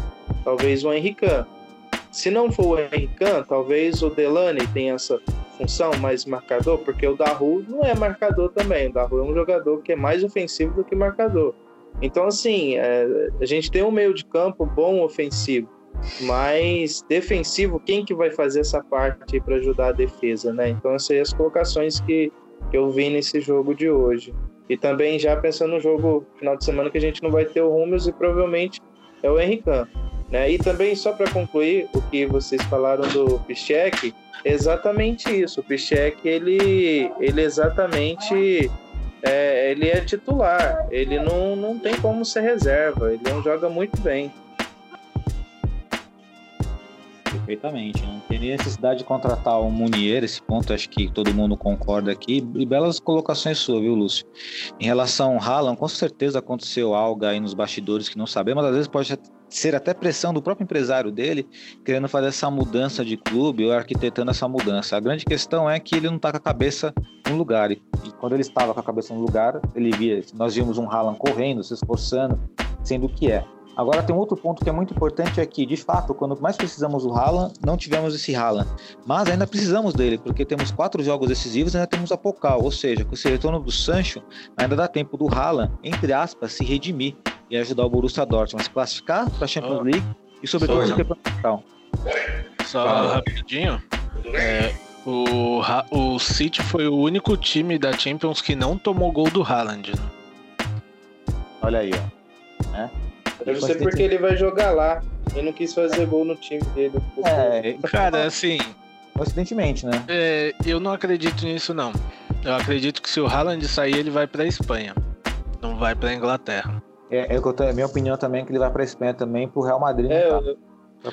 Speaker 7: Talvez o Henrican. Se não for o Henrican, talvez o Delane tenha essa função mais marcador, porque o Daru não é marcador também. O Daru é um jogador que é mais ofensivo do que marcador. Então, assim, é, a gente tem um meio de campo bom ofensivo, mas defensivo, quem que vai fazer essa parte para ajudar a defesa, né? Então, essas são as colocações que, que eu vi nesse jogo de hoje. E também já pensando no jogo final de semana que a gente não vai ter o Rúmeus e provavelmente é o Henrican. Né? E também, só para concluir o que vocês falaram do Pichek, exatamente isso. O Pichek, ele, ele exatamente é, ele é titular, ele não, não tem como ser reserva, ele não joga muito bem.
Speaker 1: Perfeitamente, não teria necessidade de contratar o Munier, esse ponto acho que todo mundo concorda aqui, e belas colocações suas, viu, Lúcio? Em relação ao Haaland, com certeza aconteceu algo aí nos bastidores que não sabemos, às vezes pode ser até pressão do próprio empresário dele, querendo fazer essa mudança de clube ou arquitetando essa mudança. A grande questão é que ele não está com a cabeça no lugar. E, quando ele estava com a cabeça no lugar, ele via, nós vimos um Haaland correndo, se esforçando, sendo o que é. Agora tem um outro ponto que é muito importante aqui. De fato, quando mais precisamos do Haaland, não tivemos esse Haaland. Mas ainda precisamos dele, porque temos quatro jogos decisivos e ainda temos a Pocal. Ou seja, com esse retorno do Sancho, ainda dá tempo do Haaland, entre aspas, se redimir e ajudar o Borussia Dortmund a se classificar para a Champions League e sobretudo ser campeão.
Speaker 5: Só Fala. rapidinho. É, o, o City foi o único time da Champions que não tomou gol do Haaland. Né?
Speaker 1: Olha aí, ó. É.
Speaker 7: Deve ser porque ele vai jogar lá. Ele não quis fazer gol no time dele.
Speaker 5: É, cara, assim.
Speaker 1: Coincidentemente, né?
Speaker 5: É, eu não acredito nisso, não. Eu acredito que se o Haaland sair, ele vai pra Espanha. Não vai pra Inglaterra.
Speaker 1: É, é, é minha opinião também que ele vai pra Espanha também pro Real Madrid.
Speaker 7: É, tá?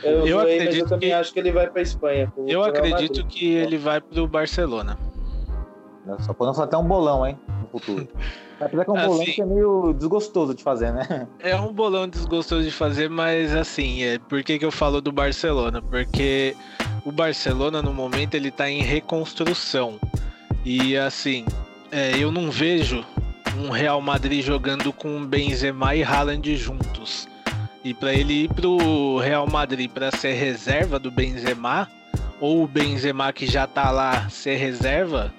Speaker 7: eu, eu, eu, acredito eu também que... acho que ele vai pra Espanha. Pro,
Speaker 5: eu acredito que ele vai pro Barcelona.
Speaker 1: Só podemos fazer até um bolão, hein, no futuro. (laughs) Apesar que é um assim, bolão que é meio desgostoso de fazer, né?
Speaker 5: É um bolão desgostoso de fazer, mas assim, é, por que, que eu falo do Barcelona? Porque o Barcelona, no momento, ele tá em reconstrução. E assim, é, eu não vejo um Real Madrid jogando com Benzema e Haaland juntos. E para ele ir pro Real Madrid para ser reserva do Benzema, ou o Benzema que já tá lá ser reserva,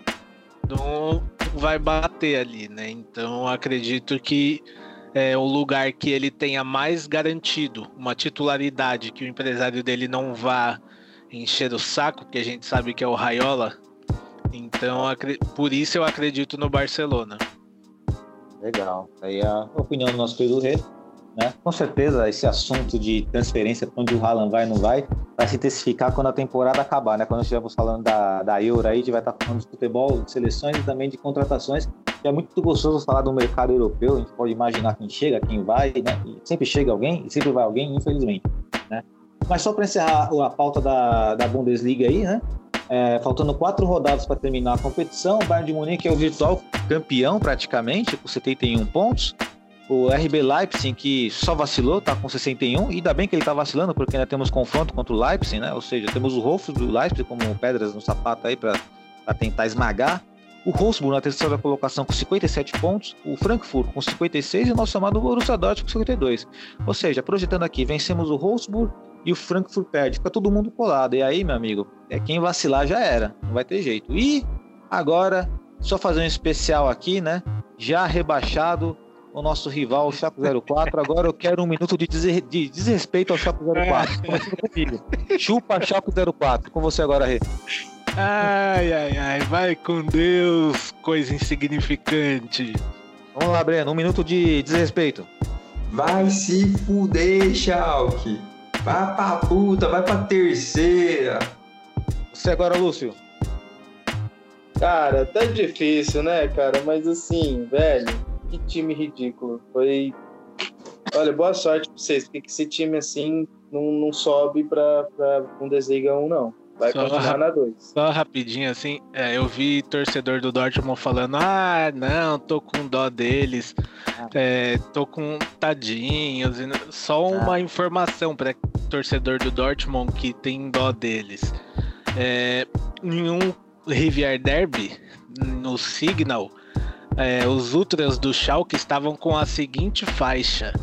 Speaker 5: não vai bater ali, né? Então acredito que é o lugar que ele tenha mais garantido uma titularidade, que o empresário dele não vá encher o saco, porque a gente sabe que é o Raiola. Então, por isso eu acredito no Barcelona.
Speaker 1: Legal. Aí a opinião do nosso querido Rei. Né? Com certeza, esse assunto de transferência, onde o Haaland vai não vai, vai se intensificar quando a temporada acabar, né? Quando estivermos falando da, da Euro aí, a gente vai estar falando de futebol, de seleções e também de contratações, que é muito gostoso falar do mercado europeu, a gente pode imaginar quem chega, quem vai, né? E sempre chega alguém e sempre vai alguém, infelizmente, né? Mas só para encerrar a pauta da, da Bundesliga aí, né? É, faltando quatro rodadas para terminar a competição, o Bayern de Munique é o virtual campeão praticamente, com 71 pontos o RB Leipzig, que só vacilou, tá com 61, e ainda bem que ele tá vacilando, porque ainda temos confronto contra o Leipzig, né? Ou seja, temos o Rolf do Leipzig como pedras no sapato aí para tentar esmagar. O Wolfsburg na terceira colocação com 57 pontos, o Frankfurt com 56 e o nosso amado Borussia Dortmund com 52. Ou seja, projetando aqui, vencemos o Wolfsburg, e o Frankfurt perde. Fica todo mundo colado. E aí, meu amigo, é quem vacilar já era. Não vai ter jeito. E agora, só fazer um especial aqui, né? Já rebaixado o nosso rival, o Chaco 04. Agora eu quero um minuto de, des de desrespeito ao Chaco 04. Começando comigo. Chupa Chaco 04. Com você agora, Rê.
Speaker 5: Ai, ai, ai, vai com Deus, coisa insignificante.
Speaker 1: Vamos lá, Breno, um minuto de desrespeito.
Speaker 6: Vai se fuder, Schalke. Vai pra puta, vai pra terceira.
Speaker 1: Você agora, Lúcio.
Speaker 7: Cara, tá difícil, né, cara? Mas assim, velho, que time ridículo. Foi. Olha, boa sorte pra vocês, porque esse time assim não, não sobe pra, pra Bundesliga 1, não. Vai
Speaker 5: Só
Speaker 7: continuar na 2.
Speaker 5: Só rapidinho, assim, é, eu vi torcedor do Dortmund falando: ah, não, tô com dó deles, é, tô com tadinhos. e Só uma informação para torcedor do Dortmund que tem dó deles. É, em um Rivier Derby, no Signal, é, os ultras do Schalke estavam com a seguinte faixa: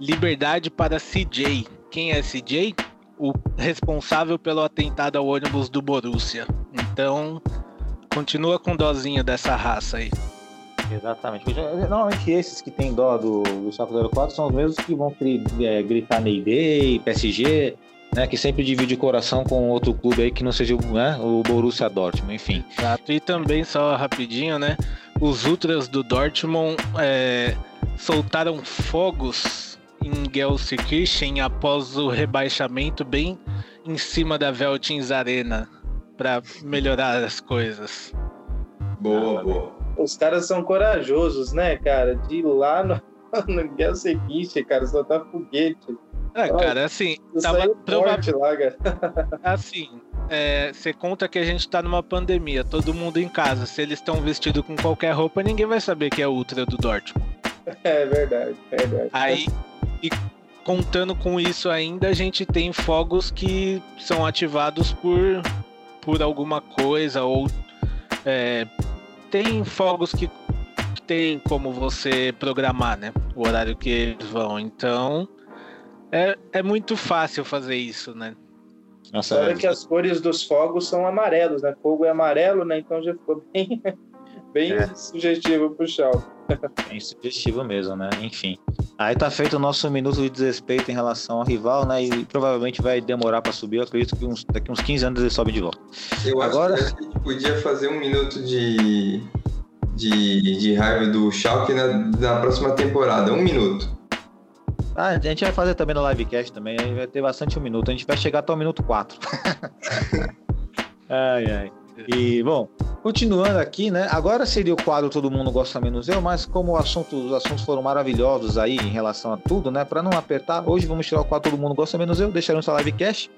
Speaker 5: Liberdade para CJ. Quem é CJ? O responsável pelo atentado ao ônibus do Borussia. Então, continua com dozinho dessa raça aí.
Speaker 1: Exatamente. Normalmente esses que têm dó do, do Chaco 04 são os mesmos que vão é, gritar Mayday, PSG, né? Que sempre divide o coração com outro clube aí que não seja né, o Borussia Dortmund, enfim.
Speaker 5: Exato. E também, só rapidinho, né? Os ultras do Dortmund é, soltaram fogos em Gelsenkirchen após o rebaixamento bem em cima da Veltins Arena para melhorar as coisas.
Speaker 6: Boa, boa.
Speaker 7: Os caras são corajosos, né, cara? De ir lá no, (laughs) no Gelsenkirchen, cara, só tá foguete.
Speaker 5: É, cara, assim, tava
Speaker 7: saí
Speaker 5: provavelmente
Speaker 7: lá, cara. (laughs)
Speaker 5: Assim, é, você conta que a gente tá numa pandemia, todo mundo em casa. Se eles estão vestidos com qualquer roupa, ninguém vai saber que é ultra do Dortmund. (laughs)
Speaker 7: É verdade, verdade.
Speaker 5: Aí, e contando com isso ainda, a gente tem fogos que são ativados por, por alguma coisa, ou é, tem fogos que, tem como você programar, né? O horário que eles vão. Então, é, é muito fácil fazer isso, né?
Speaker 1: Nossa,
Speaker 7: Olha que as cores dos fogos são amarelos, né? Fogo é amarelo, né? Então já ficou (laughs) bem, bem
Speaker 1: É.
Speaker 7: sugestivo pro Schalke.
Speaker 1: É sugestivo mesmo, né? Enfim. Aí tá feito o nosso minuto de desrespeito em relação ao rival, né? E provavelmente vai demorar pra subir. Eu acredito que uns, daqui uns 15 anos ele sobe de volta.
Speaker 6: Eu acho
Speaker 1: Agora-
Speaker 6: que a gente podia fazer um minuto de, de, de raiva do Schalke na, na próxima temporada. Um minuto.
Speaker 1: Ah, a gente vai fazer também no livecast também, aí vai ter bastante um minuto. A gente vai chegar até o minuto 4. (laughs) ai, ai. E, bom, continuando aqui, né? Agora seria o quadro Todo Mundo Gosta Menos Eu, mas como o assunto, os assuntos foram maravilhosos aí em relação a tudo, né? Para não apertar, hoje vamos tirar o quadro Todo Mundo Gosta Menos Eu, deixaremos a livecast.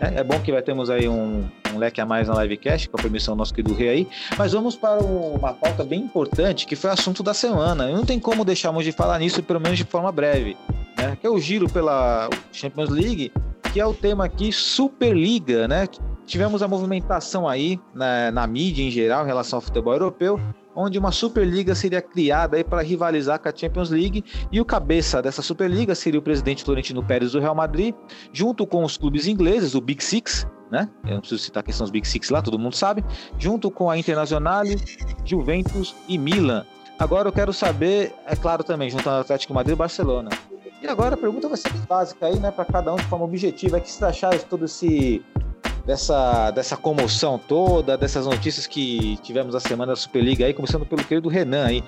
Speaker 1: Né? É bom que vai termos aí um, um leque a mais na livecast, com a permissão do nosso querido Rei aí. Mas vamos para um- uma pauta bem importante, que foi assunto da semana. E não tem como deixarmos de falar nisso, pelo menos de forma breve né, que é o giro pela Champions League, que é o tema aqui Superliga, né? Tivemos a movimentação aí na, na mídia em geral em relação ao futebol europeu, onde uma Superliga seria criada para rivalizar com a Champions League e o cabeça dessa Superliga seria o presidente Florentino Pérez do Real Madrid, junto com os clubes ingleses, o Big Six, né? Eu não preciso citar quem são os Big Six lá, todo mundo sabe, junto com a Internazionale, Juventus e Milan. Agora eu quero saber, é claro também, junto ao Atlético Madrid e Barcelona. E agora a pergunta vai ser básica aí, né, para cada um de forma objetiva. O que vocês acharam de todo esse dessa, dessa comoção toda, dessas notícias que tivemos a semana da Superliga aí, começando pelo querido Renan aí.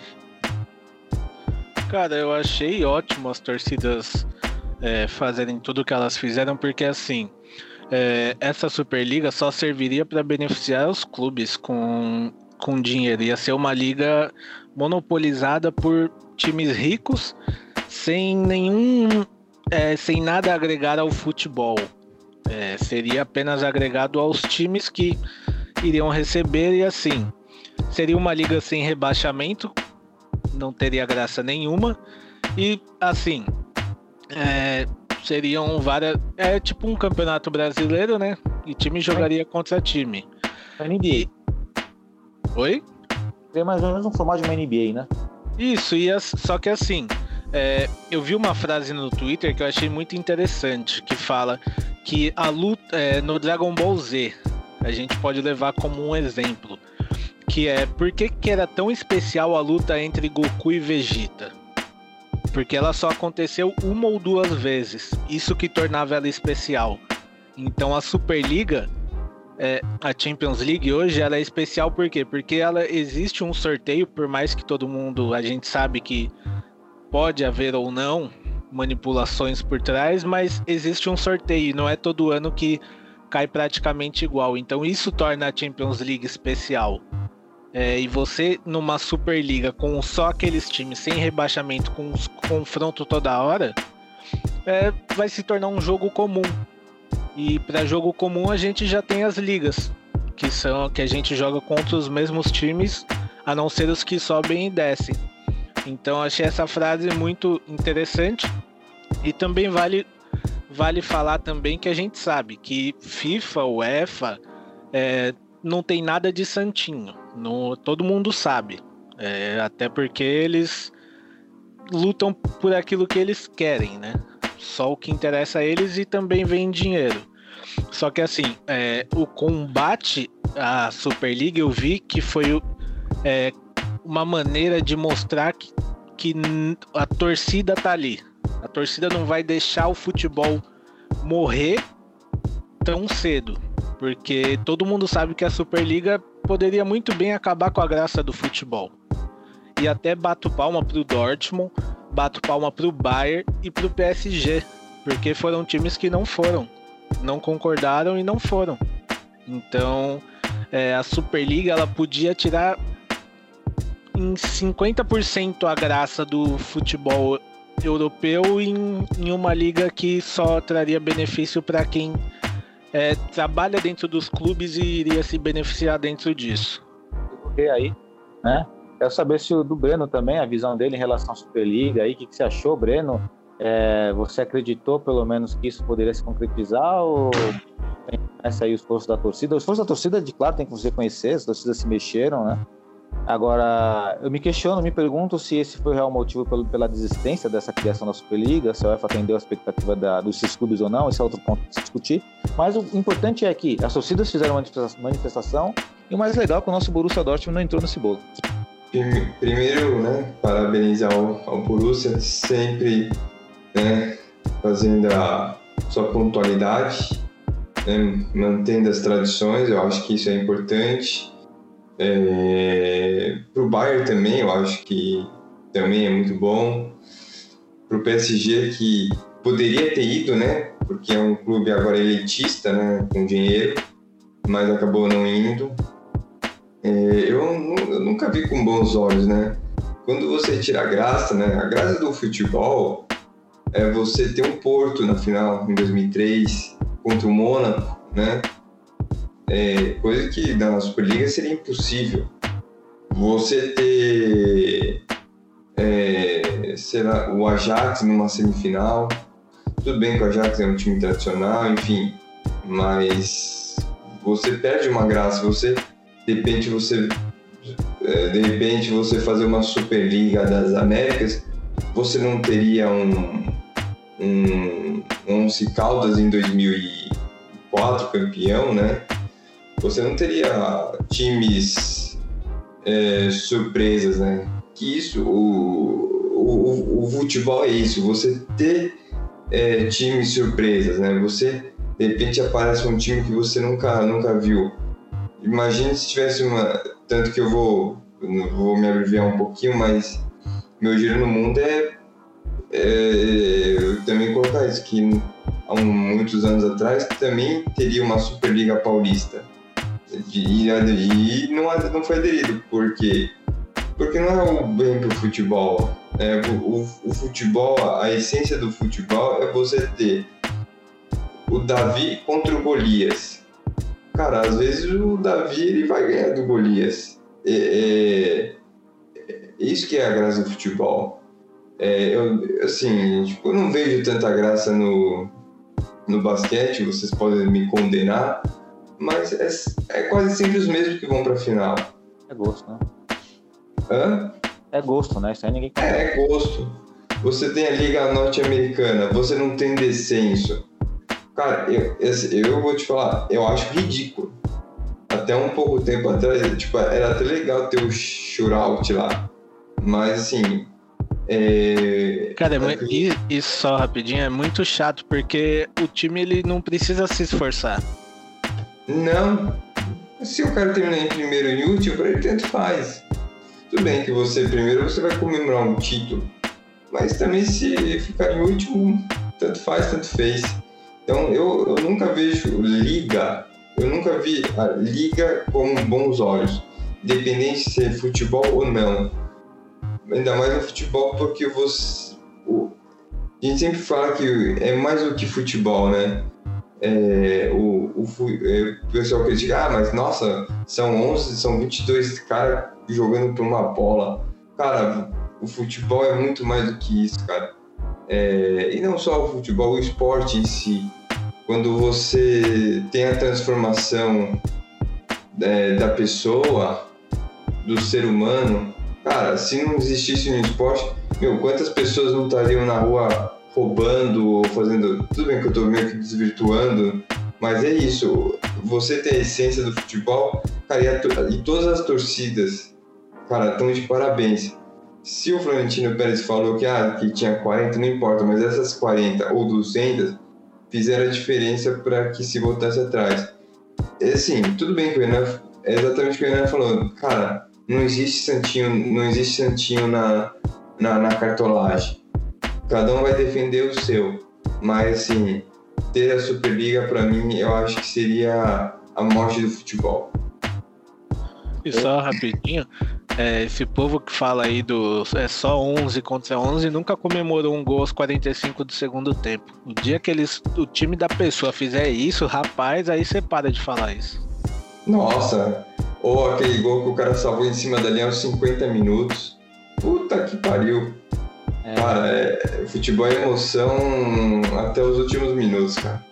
Speaker 5: Cara, eu achei ótimo as torcidas é, fazerem tudo o que elas fizeram, porque assim, é, essa Superliga só serviria para beneficiar os clubes com, com dinheiro. Ia ser uma liga monopolizada por times ricos, sem nenhum. é, sem nada agregar ao futebol. É, seria apenas agregado aos times que iriam receber e assim. Seria uma liga sem rebaixamento, não teria graça nenhuma. E assim, é, seriam várias. É tipo um campeonato brasileiro, né? E time jogaria contra time.
Speaker 1: NBA.
Speaker 5: Oi?
Speaker 1: Tem mais ou menos um formato de uma NBA, né?
Speaker 5: Isso, e as- só que assim, é, eu vi uma frase no Twitter que eu achei muito interessante, que fala que a luta é, no Dragon Ball Z a gente pode levar como um exemplo, que é por que, que era tão especial a luta entre Goku e Vegeta? Porque ela só aconteceu uma ou duas vezes, isso que tornava ela especial. Então a Superliga, é, a Champions League hoje, ela é especial por quê? Porque ela existe um sorteio, por mais que todo mundo, a gente sabe que pode haver ou não manipulações por trás, mas existe um sorteio, não é todo ano que cai praticamente igual. Então isso torna a Champions League especial. É, e você numa Superliga com só aqueles times sem rebaixamento, com confronto toda hora, é, vai se tornar um jogo comum. E para jogo comum a gente já tem as ligas, que são que a gente joga contra os mesmos times, a não ser os que sobem e descem. Então achei essa frase muito interessante e também vale vale falar também que a gente sabe que FIFA, UEFA, é, não tem nada de santinho. No, todo mundo sabe. É, até porque eles lutam por aquilo que eles querem, né? Só o que interessa a eles e também vem dinheiro. Só que assim, é, o combate à Superliga eu vi que foi é, uma maneira de mostrar que, que a torcida tá ali. A torcida não vai deixar o futebol morrer tão cedo, porque todo mundo sabe que a Superliga poderia muito bem acabar com a graça do futebol. E até bato palma pro Dortmund, bato palma pro Bayern e pro PSG, porque foram times que não foram, não concordaram e não foram. Então, é, a Superliga ela podia tirar em 50% a graça do futebol europeu em, em uma liga que só traria benefício para quem é, trabalha dentro dos clubes e iria se beneficiar dentro disso.
Speaker 1: E aí, né? Quero saber se o do Breno também, a visão dele em relação à Superliga aí, o que, que você achou, Breno? É, você acreditou pelo menos que isso poderia se concretizar ou essa aí os esforço da torcida? Os esforço da torcida, de claro, tem que você conhecer, as torcidas se mexeram, né? Agora, eu me questiono, me pergunto se esse foi o real motivo pela desistência dessa criação da Superliga, se a UEFA atendeu a expectativa da, dos clubes ou não, esse é outro ponto para se discutir. Mas o importante é que as torcidas fizeram uma manifestação e o mais legal é que o nosso Borussia Dortmund não entrou nesse bolo.
Speaker 6: Primeiro, né, parabenizar o, ao Borussia, sempre né, fazendo a sua pontualidade, né, mantendo as tradições, eu acho que isso é importante. É, para o Bayern também, eu acho que também é muito bom. Para o PSG, que poderia ter ido, né? Porque é um clube agora elitista, né? Com dinheiro, mas acabou não indo. É, eu, eu, nunca vi com bons olhos, né? Quando você tira a graça, né? A graça do futebol é você ter um Porto na final em 2003 contra o Mônaco, né? É, coisa que na Superliga seria impossível. Você ter, é, sei lá, o Ajax numa semifinal, tudo bem que o Ajax é um time tradicional, enfim, mas você perde uma graça, você, de repente, você, é, de repente, você fazer uma Superliga das Américas, você não teria um, um, um Caldas em 2004 campeão, né? Você não teria times é, surpresas, né? Que isso, o, o, o, futebol é isso, você ter é, times surpresas, né? Você, de repente, aparece um time que você nunca, nunca viu. Imagine se tivesse uma... Tanto que eu vou, vou me abreviar um pouquinho, mas meu giro no mundo é, é eu também colocar isso, que há muitos anos atrás também teria uma Superliga Paulista e, e não, não foi aderido. Por quê? Porque não é o bem pro futebol. É, o, o, futebol, a essência do futebol é você ter o Davi contra o Golias. Cara, às vezes o Davi ele vai ganhar do Golias. É, é, é isso que é a graça do futebol. É, eu, assim, tipo, eu não vejo tanta graça no, no basquete, vocês podem me condenar, mas é, é quase sempre os mesmos que vão pra final.
Speaker 1: É gosto, né?
Speaker 6: Hã?
Speaker 1: É gosto, né? Isso aí ninguém
Speaker 6: É, é gosto. Você tem a Liga Norte-Americana, você não tem descenso. Cara, eu, eu vou te falar, eu acho ridículo. Até um pouco tempo atrás, tipo, era até legal ter o shootout lá. Mas assim. É...
Speaker 5: Cara, é e- isso só rapidinho é muito chato, porque o time ele não precisa se esforçar.
Speaker 6: Não. Se o cara terminar em primeiro e último, pra ele tanto faz. Tudo bem que você primeiro você vai comemorar um título. Mas também se ficar em último, tanto faz, tanto fez. Então eu, eu nunca vejo liga, eu nunca vi a liga com bons olhos. Independente se é futebol ou não. Ainda mais no futebol porque você. a gente sempre fala que é mais do que futebol, né? É, o, o, é, o pessoal critica, ah, mas nossa, são 11, são 22 caras jogando por uma bola. Cara, o futebol é muito mais do que isso, cara. É, e não só o futebol, o esporte em si. Quando você tem a transformação é, da pessoa, do ser humano, cara, se não existisse no esporte, meu, quantas pessoas não estariam na rua roubando ou fazendo. Tudo bem que eu tô meio que desvirtuando, mas é isso. Você tem a essência do futebol, cara, e, a e todas as torcidas, cara, estão de parabéns. Se o Florentino Pérez falou que, ah, que tinha 40, não importa, mas essas 40 ou 200 fizeram a diferença para que se voltasse atrás. É assim, tudo bem que o Renan, é exatamente o que o Renan falou, cara, não existe santinho, não existe santinho na, na, na cartolagem. Cada um vai defender o seu. Mas, assim, ter a Superliga, pra mim, eu acho que seria a morte do futebol.
Speaker 5: E só rapidinho, é, esse povo que fala aí do é só 11 contra 11 nunca comemorou um gol aos 45 do segundo tempo. O dia que eles, o time da pessoa fizer isso, rapaz, aí você para de falar isso.
Speaker 6: Nossa, ou aquele gol que o cara salvou em cima da linha aos 50 minutos. Puta que pariu.
Speaker 1: É,
Speaker 6: Cara, é, futebol é emoção até os últimos minutos, cara.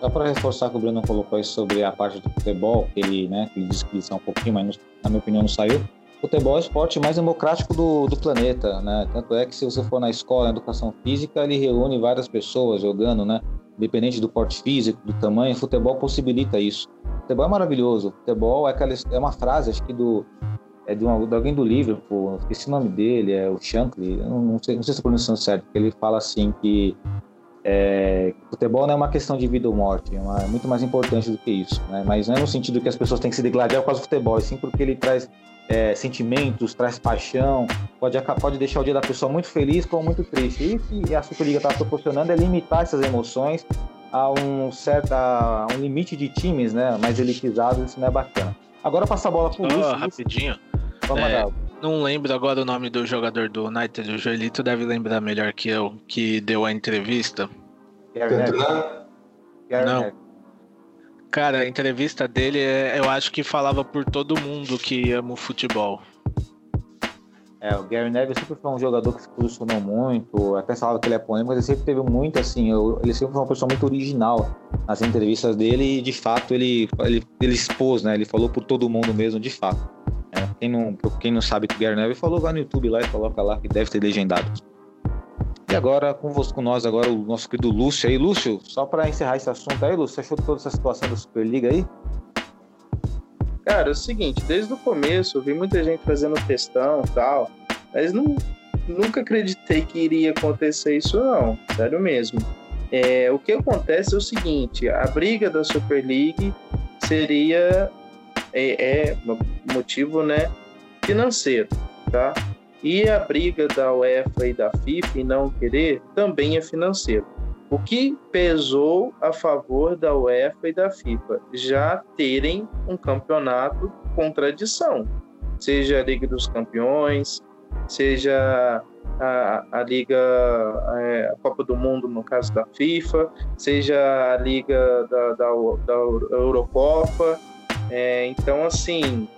Speaker 1: Só para reforçar que o Bruno colocou aí sobre a parte do futebol, ele, né, ele disse que é um pouquinho, mas na minha opinião não saiu. Futebol é o esporte mais democrático do, do planeta, né? Tanto é que se você for na escola, na educação física, ele reúne várias pessoas jogando, né? Independente do porte físico, do tamanho, futebol possibilita isso. Futebol é maravilhoso. Futebol é, aquela, é uma frase, acho que do é de, uma, de alguém do Liverpool, esqueci o nome dele, é o Shankly, não, não sei, não sei se estou pronunciando certo, ele fala assim que é, futebol não é uma questão de vida ou morte, é, uma- é muito mais importante do que isso. Né? Mas não é no sentido que as pessoas têm que se degladiar por causa do futebol, e sim porque ele traz é, sentimentos, traz paixão, pode, pode deixar o dia da pessoa muito feliz como muito triste. E que a Superliga está proporcionando é limitar essas emoções a um certo a um limite de times né, mais elitizados, isso não é bacana. Agora passa a bola para o
Speaker 5: Só
Speaker 1: Lúcio. Lúcio,
Speaker 5: rapidinho,
Speaker 1: vamos
Speaker 5: é, não lembro agora o nome do jogador do United, o Joelito deve lembrar melhor que eu, que deu a entrevista. Não. Cara, a entrevista dele, é- eu acho que falava por todo mundo que ama o futebol.
Speaker 1: É, o Gary Neville sempre foi um jogador que se posicionou muito, até falava que ele é polêmico, mas ele sempre teve muito, assim, eu- ele sempre foi uma pessoa muito original nas entrevistas dele e, de fato, ele, ele, ele expôs, né, ele falou por todo mundo mesmo, de fato. É, quem, não, quem não sabe que o Gary Neville falou, vai no YouTube lá e coloca lá que deve ter legendado. E agora, com nós, agora o nosso querido Lúcio aí. Lúcio, só para encerrar esse assunto aí, Lúcio, você achou toda essa situação da Superliga aí?
Speaker 7: Cara, é o seguinte, desde o começo eu vi muita gente fazendo questão e tal, mas não, nunca acreditei que iria acontecer isso não, sério mesmo. É, o que acontece é o seguinte, a briga da Super League seria é, é motivo né, financeiro, tá? E a briga da UEFA e da FIFA em não querer também é financeiro. O que pesou a favor da UEFA e da FIFA? Já terem um campeonato com tradição, seja a Liga dos Campeões, seja a, a Liga, é, a Copa do Mundo, no caso da FIFA, seja a Liga da, da, da Eurocopa. É, então, assim,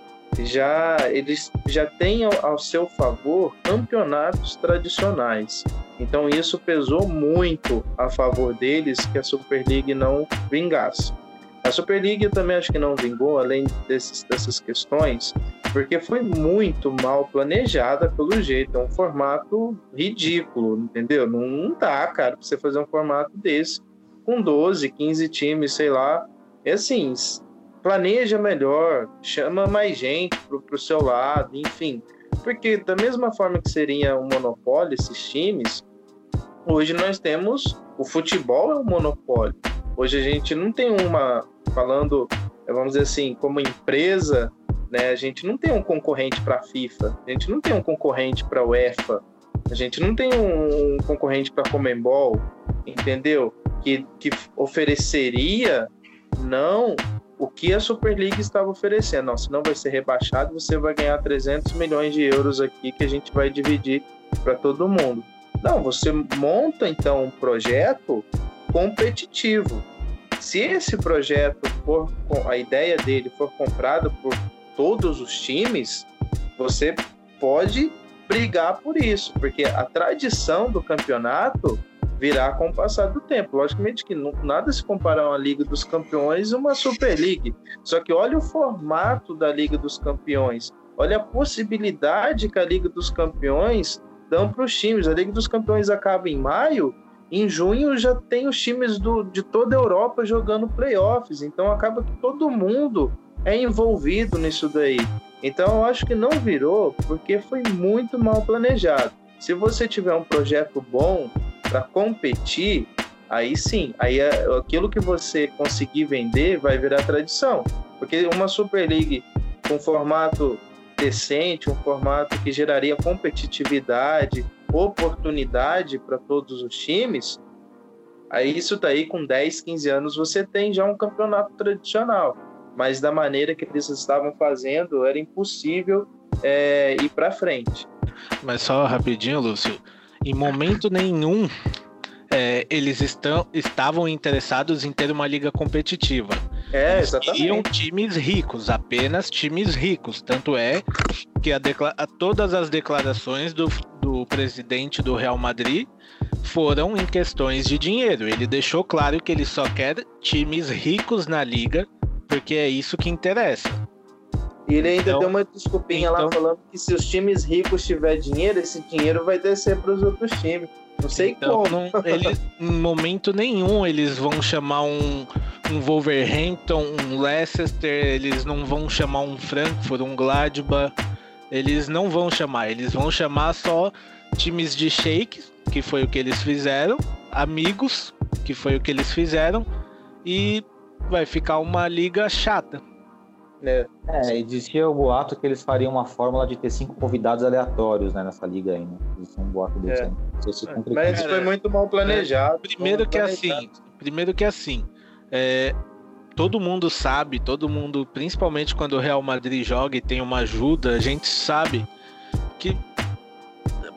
Speaker 7: já eles já têm ao, seu favor campeonatos tradicionais. Então isso pesou muito a favor deles que a Super League não vingasse. A Super League também acho que não vingou, além desses, dessas questões, porque foi muito mal planejada pelo jeito. É um formato ridículo, entendeu? Não, não dá, cara, pra você fazer um formato desse. com 12, 15 times, sei lá. É assim, planeja melhor, chama mais gente pro, pro seu lado, enfim. Porque da mesma forma que seria um monopólio esses times, hoje nós temos o futebol é um monopólio. Hoje a gente não tem uma falando, vamos dizer assim, como empresa, né? A gente não tem um concorrente para a FIFA, a gente não tem um concorrente para a UEFA, a gente não tem um concorrente para a Comembol, entendeu? Que, que ofereceria não o que a Superliga estava oferecendo. Não, senão vai ser rebaixado, você vai ganhar 300 milhões de euros aqui que a gente vai dividir para todo mundo. Não, você monta então um projeto competitivo. Se esse projeto for, a ideia dele for comprada por todos os times, você pode brigar por isso, porque a tradição do campeonato virá com o passar do tempo. Logicamente que não- nada se compara a uma Liga dos Campeões e uma Super League. Só que olha o formato da Liga dos Campeões, olha a possibilidade que a Liga dos Campeões dão para os times. A Liga dos Campeões acaba em maio, em junho já tem os times do, de toda a Europa jogando playoffs, então acaba que todo mundo é envolvido nisso daí. Então eu acho que não virou porque foi muito mal planejado. Se você tiver um projeto bom para competir, aí sim, aí é- aquilo que você conseguir vender vai virar tradição. Porque uma Super League com formato decente, um formato que geraria competitividade, oportunidade para todos os times, aí isso daí com 10, 15 anos você tem já um campeonato tradicional. Mas da maneira que eles estavam fazendo, era impossível é, ir para frente.
Speaker 5: Mas só rapidinho, Lúcio. Em momento nenhum é, eles estão, estavam interessados em ter uma liga competitiva.
Speaker 7: É,
Speaker 5: Eles
Speaker 7: exatamente.
Speaker 5: queriam times ricos, apenas times ricos. Tanto é que a a- todas as declarações do, do presidente do Real Madrid foram em questões de dinheiro. Ele deixou claro que ele só quer times ricos na liga, porque é isso que interessa.
Speaker 7: E ele ainda
Speaker 5: Então-
Speaker 7: deu uma desculpinha lá
Speaker 5: então-
Speaker 7: falando que se os times ricos tiver dinheiro, esse dinheiro vai descer para os outros times. Não sei
Speaker 5: Então,
Speaker 7: como.
Speaker 5: não- eles, em momento nenhum eles vão chamar um, um Wolverhampton, um Leicester, eles não vão chamar um Frankfurt, um Gladbach. Eles não vão chamar, eles vão chamar só times de shakes, que foi o que eles fizeram, amigos, que foi o que eles fizeram, e vai ficar uma liga chata.
Speaker 7: Né?
Speaker 1: É, existia o boato que eles fariam uma fórmula de ter cinco convidados aleatórios né, nessa liga aí, né? Existia um boato desse
Speaker 7: É.
Speaker 1: se
Speaker 7: Mas
Speaker 1: concretizou.
Speaker 7: isso foi muito mal planejado.
Speaker 5: Primeiro
Speaker 7: mal
Speaker 5: que
Speaker 7: planejado.
Speaker 5: assim, primeiro que assim, é, todo mundo sabe, todo mundo, principalmente quando o Real Madrid joga e tem uma ajuda, a gente sabe que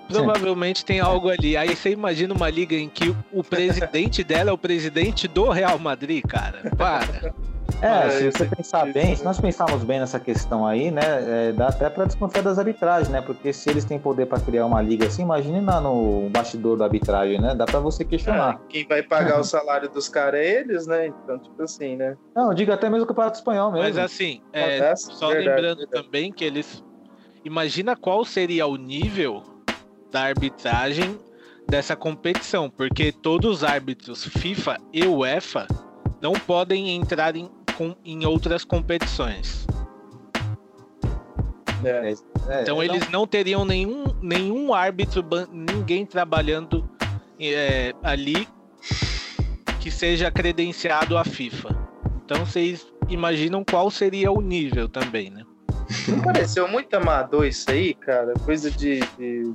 Speaker 5: provavelmente tem algo ali. Aí você imagina uma liga em que o presidente (laughs) dela é o presidente do Real Madrid, cara. Para.
Speaker 1: É, se você pensar bem,
Speaker 7: né?
Speaker 1: se nós pensarmos bem nessa questão aí, né, é, dá até para desconfiar das arbitragens, né? Porque se eles têm poder para criar uma liga assim, imagine lá no bastidor da arbitragem, né? Dá para você questionar.
Speaker 7: Ah, quem vai pagar o salário dos caras é eles, né? Então, tipo assim, né?
Speaker 1: Não, diga até mesmo o Campeonato Espanhol mesmo.
Speaker 5: Mas assim, é,
Speaker 7: Acontece,
Speaker 5: só
Speaker 7: verdade,
Speaker 5: lembrando
Speaker 7: verdade.
Speaker 5: também que eles. Imagina qual seria o nível da arbitragem dessa competição, porque todos os árbitros FIFA e UEFA não podem entrar em, com- em outras competições.
Speaker 7: É.
Speaker 1: É,
Speaker 5: Então
Speaker 1: não-
Speaker 5: eles não teriam nenhum, nenhum árbitro, ninguém trabalhando é, ali que seja credenciado à FIFA. Então vocês imaginam qual seria o nível também, né?
Speaker 7: Não pareceu muito amador isso aí, cara? Coisa de, de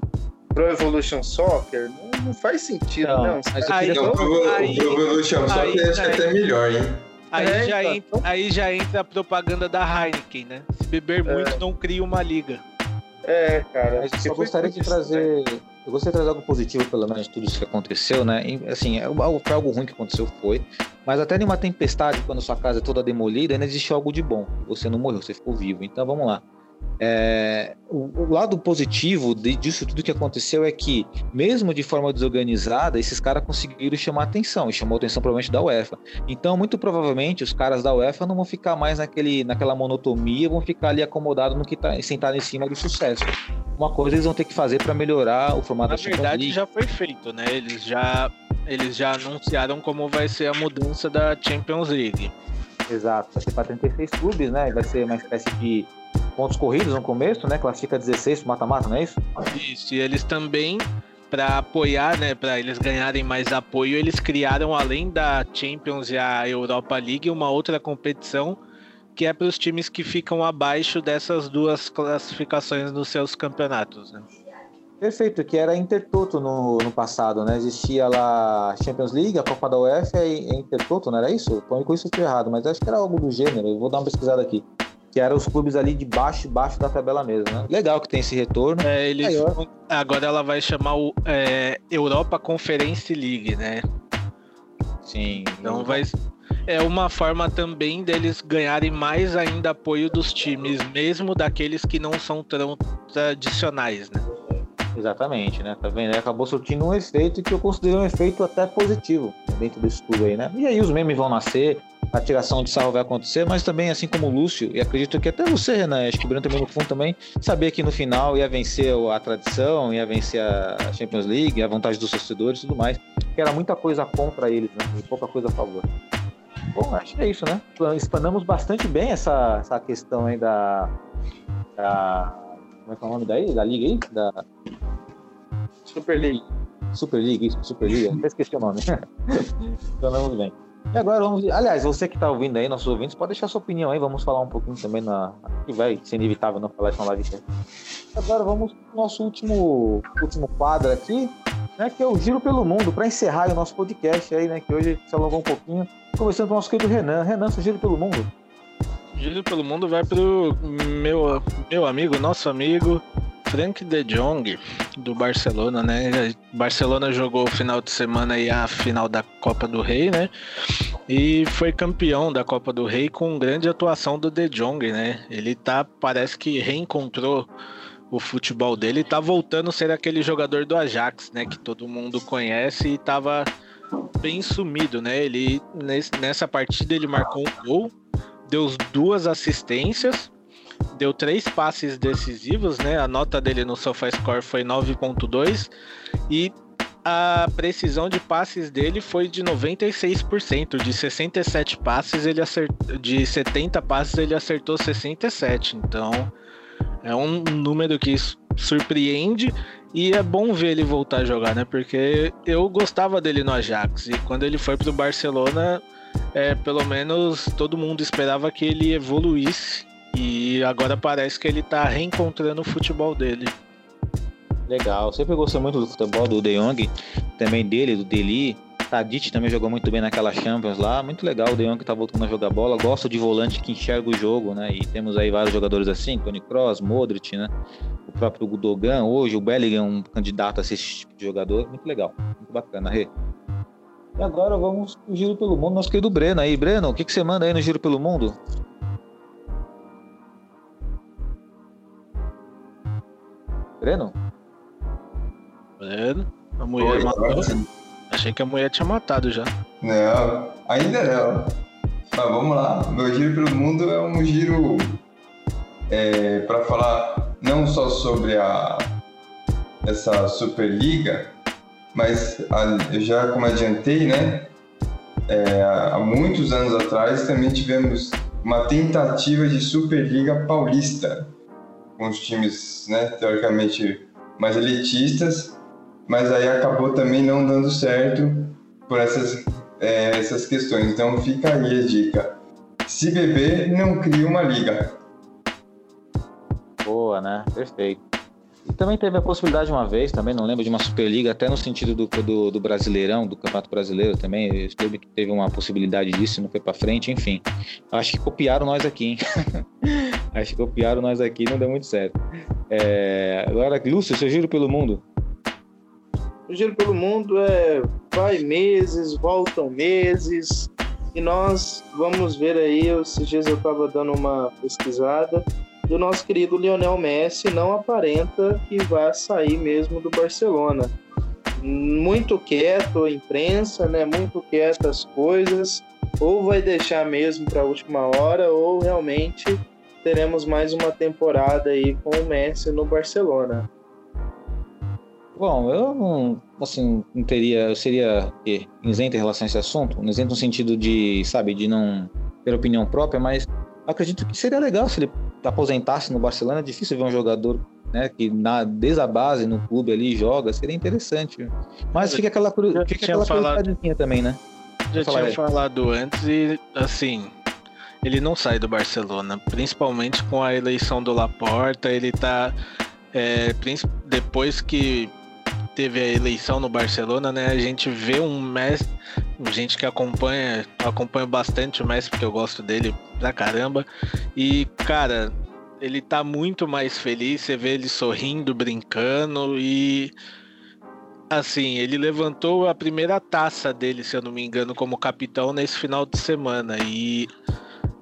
Speaker 7: Pro Evolution Soccer? Não, não faz sentido,
Speaker 1: Não,
Speaker 7: não.
Speaker 1: Mas
Speaker 7: caras
Speaker 5: eu queria-
Speaker 6: Não, o Pro
Speaker 5: Aí-
Speaker 6: o Pro Evolution que acho que
Speaker 5: aí-
Speaker 6: até melhor, hein?
Speaker 5: Aí,
Speaker 7: É,
Speaker 5: já
Speaker 7: então.
Speaker 5: entra, aí já entra a propaganda da Heineken, né? Se beber muito, não cria uma liga.
Speaker 7: É, cara.
Speaker 1: Mas eu gostaria de trazer. Eu gostaria de trazer algo positivo, pelo menos, de tudo isso que aconteceu, né? E, assim, é algo, foi algo ruim que aconteceu, foi. Mas até em uma tempestade, quando sua casa é toda demolida, ainda existe algo de bom. Você não morreu, você ficou vivo. Então vamos lá. É, o, o lado positivo de- disso tudo que aconteceu é que, mesmo de forma desorganizada, esses caras conseguiram chamar atenção, e chamou atenção provavelmente da UEFA. Então, muito provavelmente, os caras da UEFA não vão ficar mais naquele, naquela monotonia, vão ficar ali acomodados no que tá sentado em cima do sucesso. Uma coisa eles vão ter que fazer para melhorar o formato
Speaker 5: Na
Speaker 1: da Champions
Speaker 5: verdade,
Speaker 1: League.
Speaker 5: já foi feito, né? Eles já eles já anunciaram como vai ser a mudança da Champions League.
Speaker 1: Exato, vai ser para 36 clubes, né? Vai ser uma espécie de pontos corridos no começo, né? Classifica 16 pro mata-mata, não é isso?
Speaker 5: Isso, e eles também, para apoiar, né, para eles ganharem mais apoio, eles criaram, além da Champions e a Europa League, uma outra competição que é para os times que ficam abaixo dessas duas classificações nos seus campeonatos. Né?
Speaker 1: Perfeito, que era Intertoto no, no passado, né? Existia lá a Champions League, a Copa da UEFA e Intertoto, não era isso? Põe com isso eu errado, mas acho que era algo do gênero, eu vou dar uma pesquisada aqui. Que eram os clubes ali de baixo, baixo da tabela mesmo, né? Legal que tem esse retorno.
Speaker 5: É, eles, agora ela vai chamar o é, Europa Conference League, né?
Speaker 1: Sim.
Speaker 5: Então vai, é uma forma também deles ganharem mais ainda apoio dos times, mesmo daqueles que não são tão tradicionais, né?
Speaker 1: Exatamente, né? Tá vendo? Acabou surtindo um efeito que eu considero um efeito até positivo dentro desse tudo aí, né? E aí os memes vão nascer, a tiração de sarro vai acontecer, mas também, assim como o Lúcio, e acredito que até você, Renan, acho que o Bruno também no fundo também, sabia que no final ia vencer a tradição, ia vencer a Champions League, a vontade dos torcedores e tudo mais, que era muita coisa contra eles, né? E pouca coisa a favor. Bom, acho que é isso, né? Expandamos bastante bem essa, essa questão aí da, da. Como é que é o nome daí? Da Liga aí? Da.
Speaker 7: Super League.
Speaker 1: Super League, isso, Super League. Até esqueci o nome. (laughs) Expandamos bem. E agora vamos. Aliás, você que está ouvindo aí, nossos ouvintes, pode deixar sua opinião aí. Vamos falar um pouquinho também na. Que vai ser inevitável não falar isso na live. Agora vamos pro nosso último, último quadro aqui, né? Que é o Giro pelo Mundo, para encerrar o nosso podcast aí, né? Que hoje se alongou um pouquinho. Começando com o nosso querido Renan. Renan, seu Giro pelo Mundo.
Speaker 5: Giro pelo Mundo vai pro meu, meu amigo, nosso amigo, Frank de Jong, do Barcelona, né? Barcelona jogou o final de semana aí a final da Copa do Rei, né? E foi campeão da Copa do Rei com grande atuação do De Jong, né? Ele tá, parece que reencontrou o futebol dele, tá voltando a ser aquele jogador do Ajax, né? Que todo mundo conhece e tava bem sumido, né? Ele nessa partida ele marcou um gol, deu duas assistências deu três passes decisivos, né? A nota dele no SofaScore foi 9.2 e a precisão de passes dele foi de 96%, de 67 passes ele acertou, de 70 passes ele acertou 67. Então, é um número que surpreende e é bom ver ele voltar a jogar, né? Porque eu gostava dele no Ajax e quando ele foi pro Barcelona, é, pelo menos todo mundo esperava que ele evoluísse e agora parece que ele tá reencontrando o futebol dele.
Speaker 1: Legal, sempre gostei muito do futebol do De Jong, também dele, do Deli. Tadic também jogou muito bem naquela Champions lá. Muito legal o De Jong tá voltando a jogar bola. Gosto de volante que enxerga o jogo, né? E temos aí vários jogadores assim, Tony Kroos, Modric, né? O próprio Gudogan, hoje o Bellingham, um candidato a ser esse tipo de jogador. Muito legal, muito bacana, Rê. E agora vamos pro Giro pelo Mundo, nosso querido Breno aí. Breno, o que, que você manda aí no Giro pelo Mundo? Breno?
Speaker 5: Breno? A mulher
Speaker 6: Oi,
Speaker 5: matou. Achei que a mulher tinha matado já.
Speaker 6: Não, ainda não. Mas vamos lá. Meu giro pelo mundo é um giro é, para falar não só sobre a essa Superliga, mas a, eu já como adiantei, né? É, há muitos anos atrás também tivemos uma tentativa de Superliga Paulista, com os times, né, teoricamente mais elitistas, mas aí acabou também não dando certo por essas, é, essas questões. Então fica aí a dica. Se beber, não cria uma liga.
Speaker 1: Boa, né? Perfeito. E também teve a possibilidade uma vez, também não lembro de uma Superliga, até no sentido do, do, do Brasileirão, do Campeonato Brasileiro também. Teve, uma possibilidade disso, não foi pra frente, enfim. Acho que copiaram nós aqui, hein? (laughs) Acho que copiaram nós aqui não deu muito certo. É... Agora, Lúcio, seu giro pelo mundo.
Speaker 7: O giro pelo mundo é vai meses, voltam meses, e nós vamos ver aí, esses dias eu estava dando uma pesquisada, do nosso querido Lionel Messi não aparenta que vai sair mesmo do Barcelona. Muito quieto a imprensa, né? Muito quieto as coisas. Ou vai deixar mesmo para a última hora, ou realmente teremos mais uma temporada aí com o Messi no Barcelona.
Speaker 1: Bom, eu não, assim, não teria, eu seria quê? isento em relação a esse assunto, isento no sentido de, sabe, de não ter opinião própria, mas acredito que seria legal se ele aposentasse no Barcelona, é difícil ver um jogador né, que na, desde a base no clube ali joga, seria interessante. Mas fica aquela, curi- fica aquela curiosidadezinha também, né?
Speaker 5: Já tinha falado antes e, assim, ele não sai do Barcelona, principalmente com a eleição do Laporta. Ele tá. é, depois que teve a eleição no Barcelona, né? A gente vê um Messi, gente que acompanha, acompanha bastante o Messi, porque eu gosto dele pra caramba. E, cara, ele tá muito mais feliz, você vê ele sorrindo, brincando e assim, ele levantou a primeira taça dele, se eu não me engano, como capitão nesse final de semana e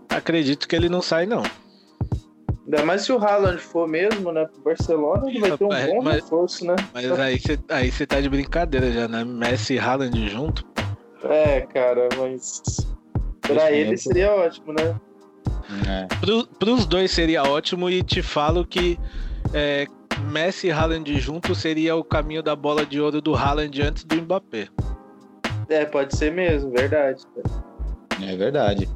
Speaker 5: acredito que ele não sai não.
Speaker 7: Ainda mais se o Haaland for mesmo, né, pro Barcelona, ele vai ter um
Speaker 5: Rapaz,
Speaker 7: bom
Speaker 5: mas-
Speaker 7: reforço, né?
Speaker 5: Mas aí você aí você tá de brincadeira já, né? Messi e Haaland junto.
Speaker 7: É, cara, mas pra
Speaker 1: Esse
Speaker 7: ele seria ótimo, né?
Speaker 1: É.
Speaker 5: Pro, pros dois seria ótimo e te falo que é, Messi e Haaland junto seria o caminho da bola de ouro do Haaland antes do Mbappé.
Speaker 7: É, pode ser mesmo, verdade.
Speaker 1: É verdade.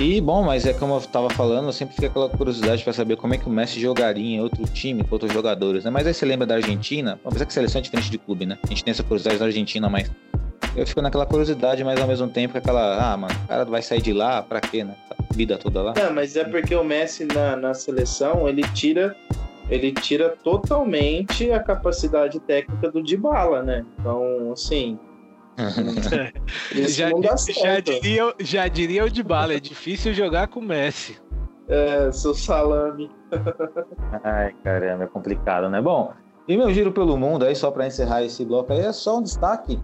Speaker 1: E bom, mas é como eu tava falando, sempre fica aquela curiosidade para saber como é que o Messi jogaria em outro time com outros jogadores, né? Mas aí você lembra da Argentina, apesar que seleção é diferente de clube, né? A gente tem essa curiosidade da Argentina, mas eu fico naquela curiosidade, mas ao mesmo tempo aquela, ah, mano, o cara vai sair de lá, pra quê, né? A vida toda lá.
Speaker 7: Não, mas é porque o Messi na, na seleção, ele tira ele tira totalmente a capacidade técnica do Dybala, né? Então, assim,
Speaker 5: já,
Speaker 7: dá (laughs)
Speaker 5: já,
Speaker 7: certo.
Speaker 5: diria, já diria o de bala, é difícil jogar com o Messi.
Speaker 7: É, seu salame. (laughs)
Speaker 1: Ai, caramba, é complicado, né? Bom, e meu giro pelo mundo aí, só para encerrar esse bloco aí, é só um destaque.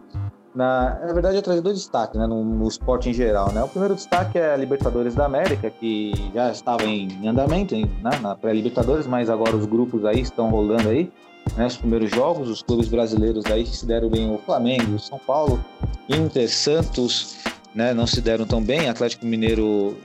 Speaker 1: Na, na verdade, eu trazer dois destaques né, no, no esporte em geral. Né? O primeiro destaque é a Libertadores da América, que já estava em andamento em- né, na pré-Libertadores, mas agora os grupos aí estão rolando aí. Né, os primeiros jogos, os clubes brasileiros aí se deram bem o Flamengo, o São Paulo, Inter, Santos, né, não se deram tão bem. Atlético Mineiro,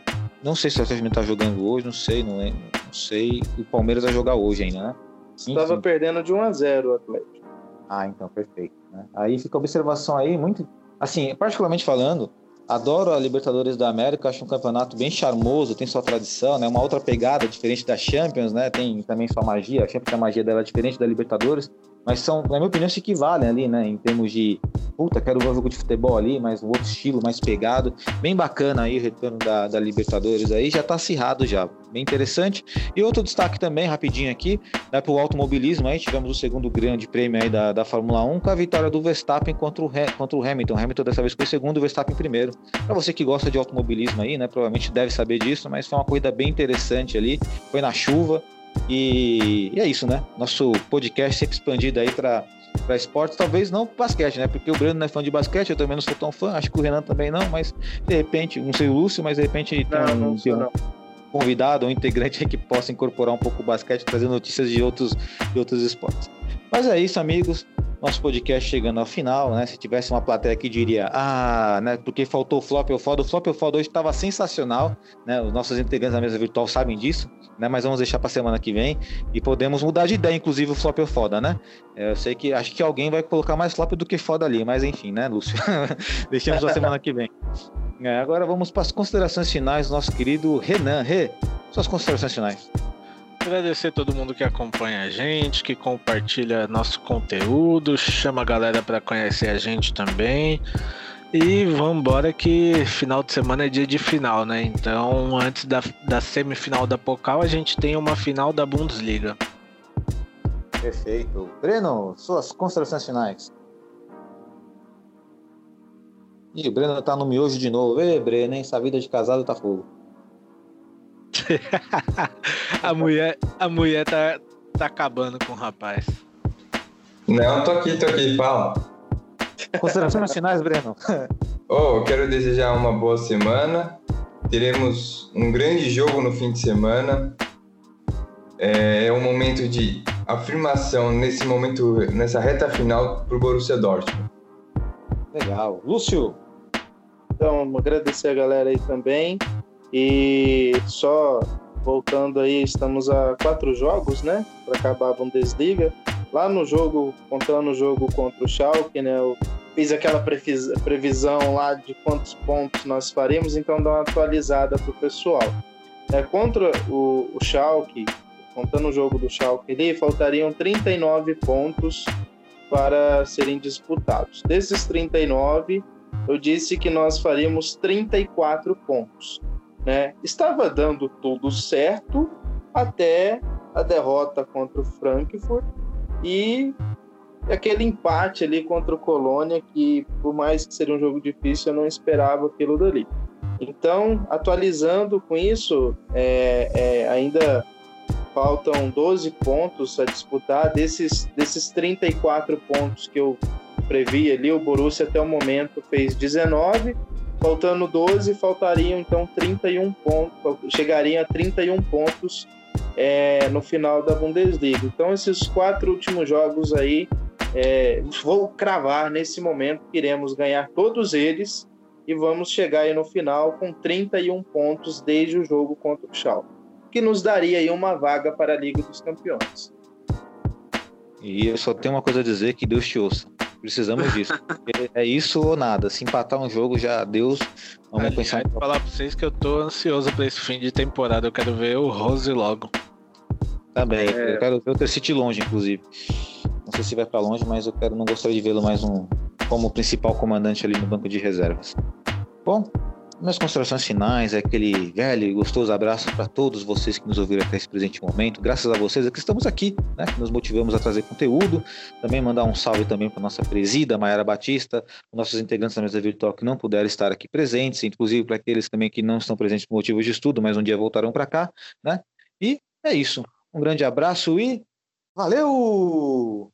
Speaker 1: não sei se o Atlético Mineiro está jogando hoje, não sei, não, lembro, não sei. O Palmeiras vai jogar hoje ainda, né?
Speaker 7: Estava perdendo de 1 a 0 o Atlético.
Speaker 1: Ah, então, perfeito. né? Aí fica a observação aí, muito. Assim, particularmente falando, adoro a Libertadores da América, acho um campeonato bem charmoso, tem sua tradição, né? Uma outra pegada diferente da Champions, né? Tem também sua magia, a Champions a magia dela é diferente da Libertadores, mas são, na minha opinião, se equivalem ali, né? Em termos de, puta, quero ver um jogo de futebol ali, mas um outro estilo, mais pegado. Bem bacana aí o retorno da, da Libertadores aí, já tá acirrado já, bem interessante. E outro destaque também, rapidinho aqui, né, para o automobilismo aí, tivemos o segundo grande prêmio aí da, da Fórmula 1 com a vitória do Verstappen contra o, contra o Hamilton. Hamilton dessa vez foi segundo, o Verstappen primeiro. Para você que gosta de automobilismo aí, né, provavelmente deve saber disso, mas foi uma corrida bem interessante ali, foi na chuva e, e é isso, né? Nosso podcast sempre expandido aí para para esportes, talvez não basquete, né? Porque o Breno não é fã de basquete, eu também não sou tão fã, acho que o Renan também não, mas de repente, não sei o Lúcio, mas de repente tem
Speaker 7: Não,
Speaker 1: um,
Speaker 7: não
Speaker 1: tem um-
Speaker 7: não.
Speaker 1: convidado ou integrante que possa incorporar um pouco o basquete, trazer notícias de outros, de outros esportes. Mas é isso, amigos. Nosso podcast chegando ao final, né? Se tivesse uma plateia que diria, ah, né? Porque faltou o flop ou foda. O flop ou foda hoje estava sensacional, né? Os nossos integrantes da mesa virtual sabem disso, né? Mas vamos deixar para semana que vem e podemos mudar de ideia, inclusive o flop ou foda, né? É, Eu sei que acho que alguém vai colocar mais flop do que foda ali, mas enfim, né, Lúcio? (laughs) Deixamos a semana que vem. É, agora vamos para as considerações finais nosso querido Renan. Rê, suas considerações finais.
Speaker 5: Agradecer todo mundo que acompanha a gente, que compartilha nosso conteúdo, chama a galera para conhecer a gente também. E vamos embora que final de semana é dia de final, né? Então, antes da, da semifinal da Pocal, a gente tem uma final da Bundesliga.
Speaker 1: Perfeito. Breno, suas considerações finais. Ih, o Breno tá no miojo de novo. Ê, Breno, hein? Essa vida de casado tá fogo. (laughs)
Speaker 5: a mulher, a mulher tá, tá acabando com o rapaz.
Speaker 6: Não, tô aqui, tô aqui, fala.
Speaker 1: Considerações (laughs) finais, Breno.
Speaker 6: Oh, eu quero desejar uma boa semana. Teremos um grande jogo no fim de semana. É um momento de afirmação nesse momento, nessa reta final pro Borussia Dortmund.
Speaker 1: Legal. Lúcio,
Speaker 7: Então, agradecer a galera aí também. E só voltando aí, estamos a quatro jogos, né? Para acabar a Bundesliga. lá no jogo, contando o jogo contra o Schalke, né? Eu fiz aquela previsão lá de quantos pontos nós faremos, então dá uma atualizada para o pessoal. É, contra o, o Schalke, contando o jogo do Schalke ali, faltariam 39 pontos para serem disputados. Desses 39, eu disse que nós faríamos 34 pontos. Né? Estava dando tudo certo até a derrota contra o Frankfurt e aquele empate ali contra o Colônia, que por mais que seja um jogo difícil, eu não esperava aquilo dali. Então, atualizando com isso, é, é, ainda faltam 12 pontos a disputar. Desses, desses 34 pontos que eu previ ali, o Borussia até o momento fez 19, faltando 12, faltariam então 31 pontos, chegariam a 31 pontos é, no final da Bundesliga. Então, esses quatro últimos jogos aí, é, vou cravar nesse momento que iremos ganhar todos eles e vamos chegar aí no final com 31 pontos desde o jogo contra o Schalke, que nos daria aí uma vaga para a Liga dos Campeões.
Speaker 1: E eu só tenho uma coisa a dizer que Deus te ouça. Precisamos disso. (laughs) é isso ou nada. Se empatar um jogo, já Deus. Vamos
Speaker 5: Aliás,
Speaker 1: pensar em.
Speaker 5: falar pra vocês que eu tô ansioso pra esse fim de temporada. Eu quero ver o Rose logo.
Speaker 1: Também.
Speaker 7: É.
Speaker 1: Eu quero ver o City longe, inclusive. Não sei se vai para longe, mas eu quero, não gostaria de vê-lo mais um como principal comandante ali no banco de reservas. Bom, minhas considerações finais é aquele velho e gostoso abraço para todos vocês que nos ouviram até esse presente momento. Graças a vocês é que estamos aqui, né? Que nos motivamos a trazer conteúdo. Também mandar um salve também para nossa presida, Mayara Batista, nossos integrantes da mesa virtual que não puderam estar aqui presentes, inclusive para aqueles também que não estão presentes por motivos de estudo, mas um dia voltarão para cá, né? E é isso. Um grande abraço e valeu!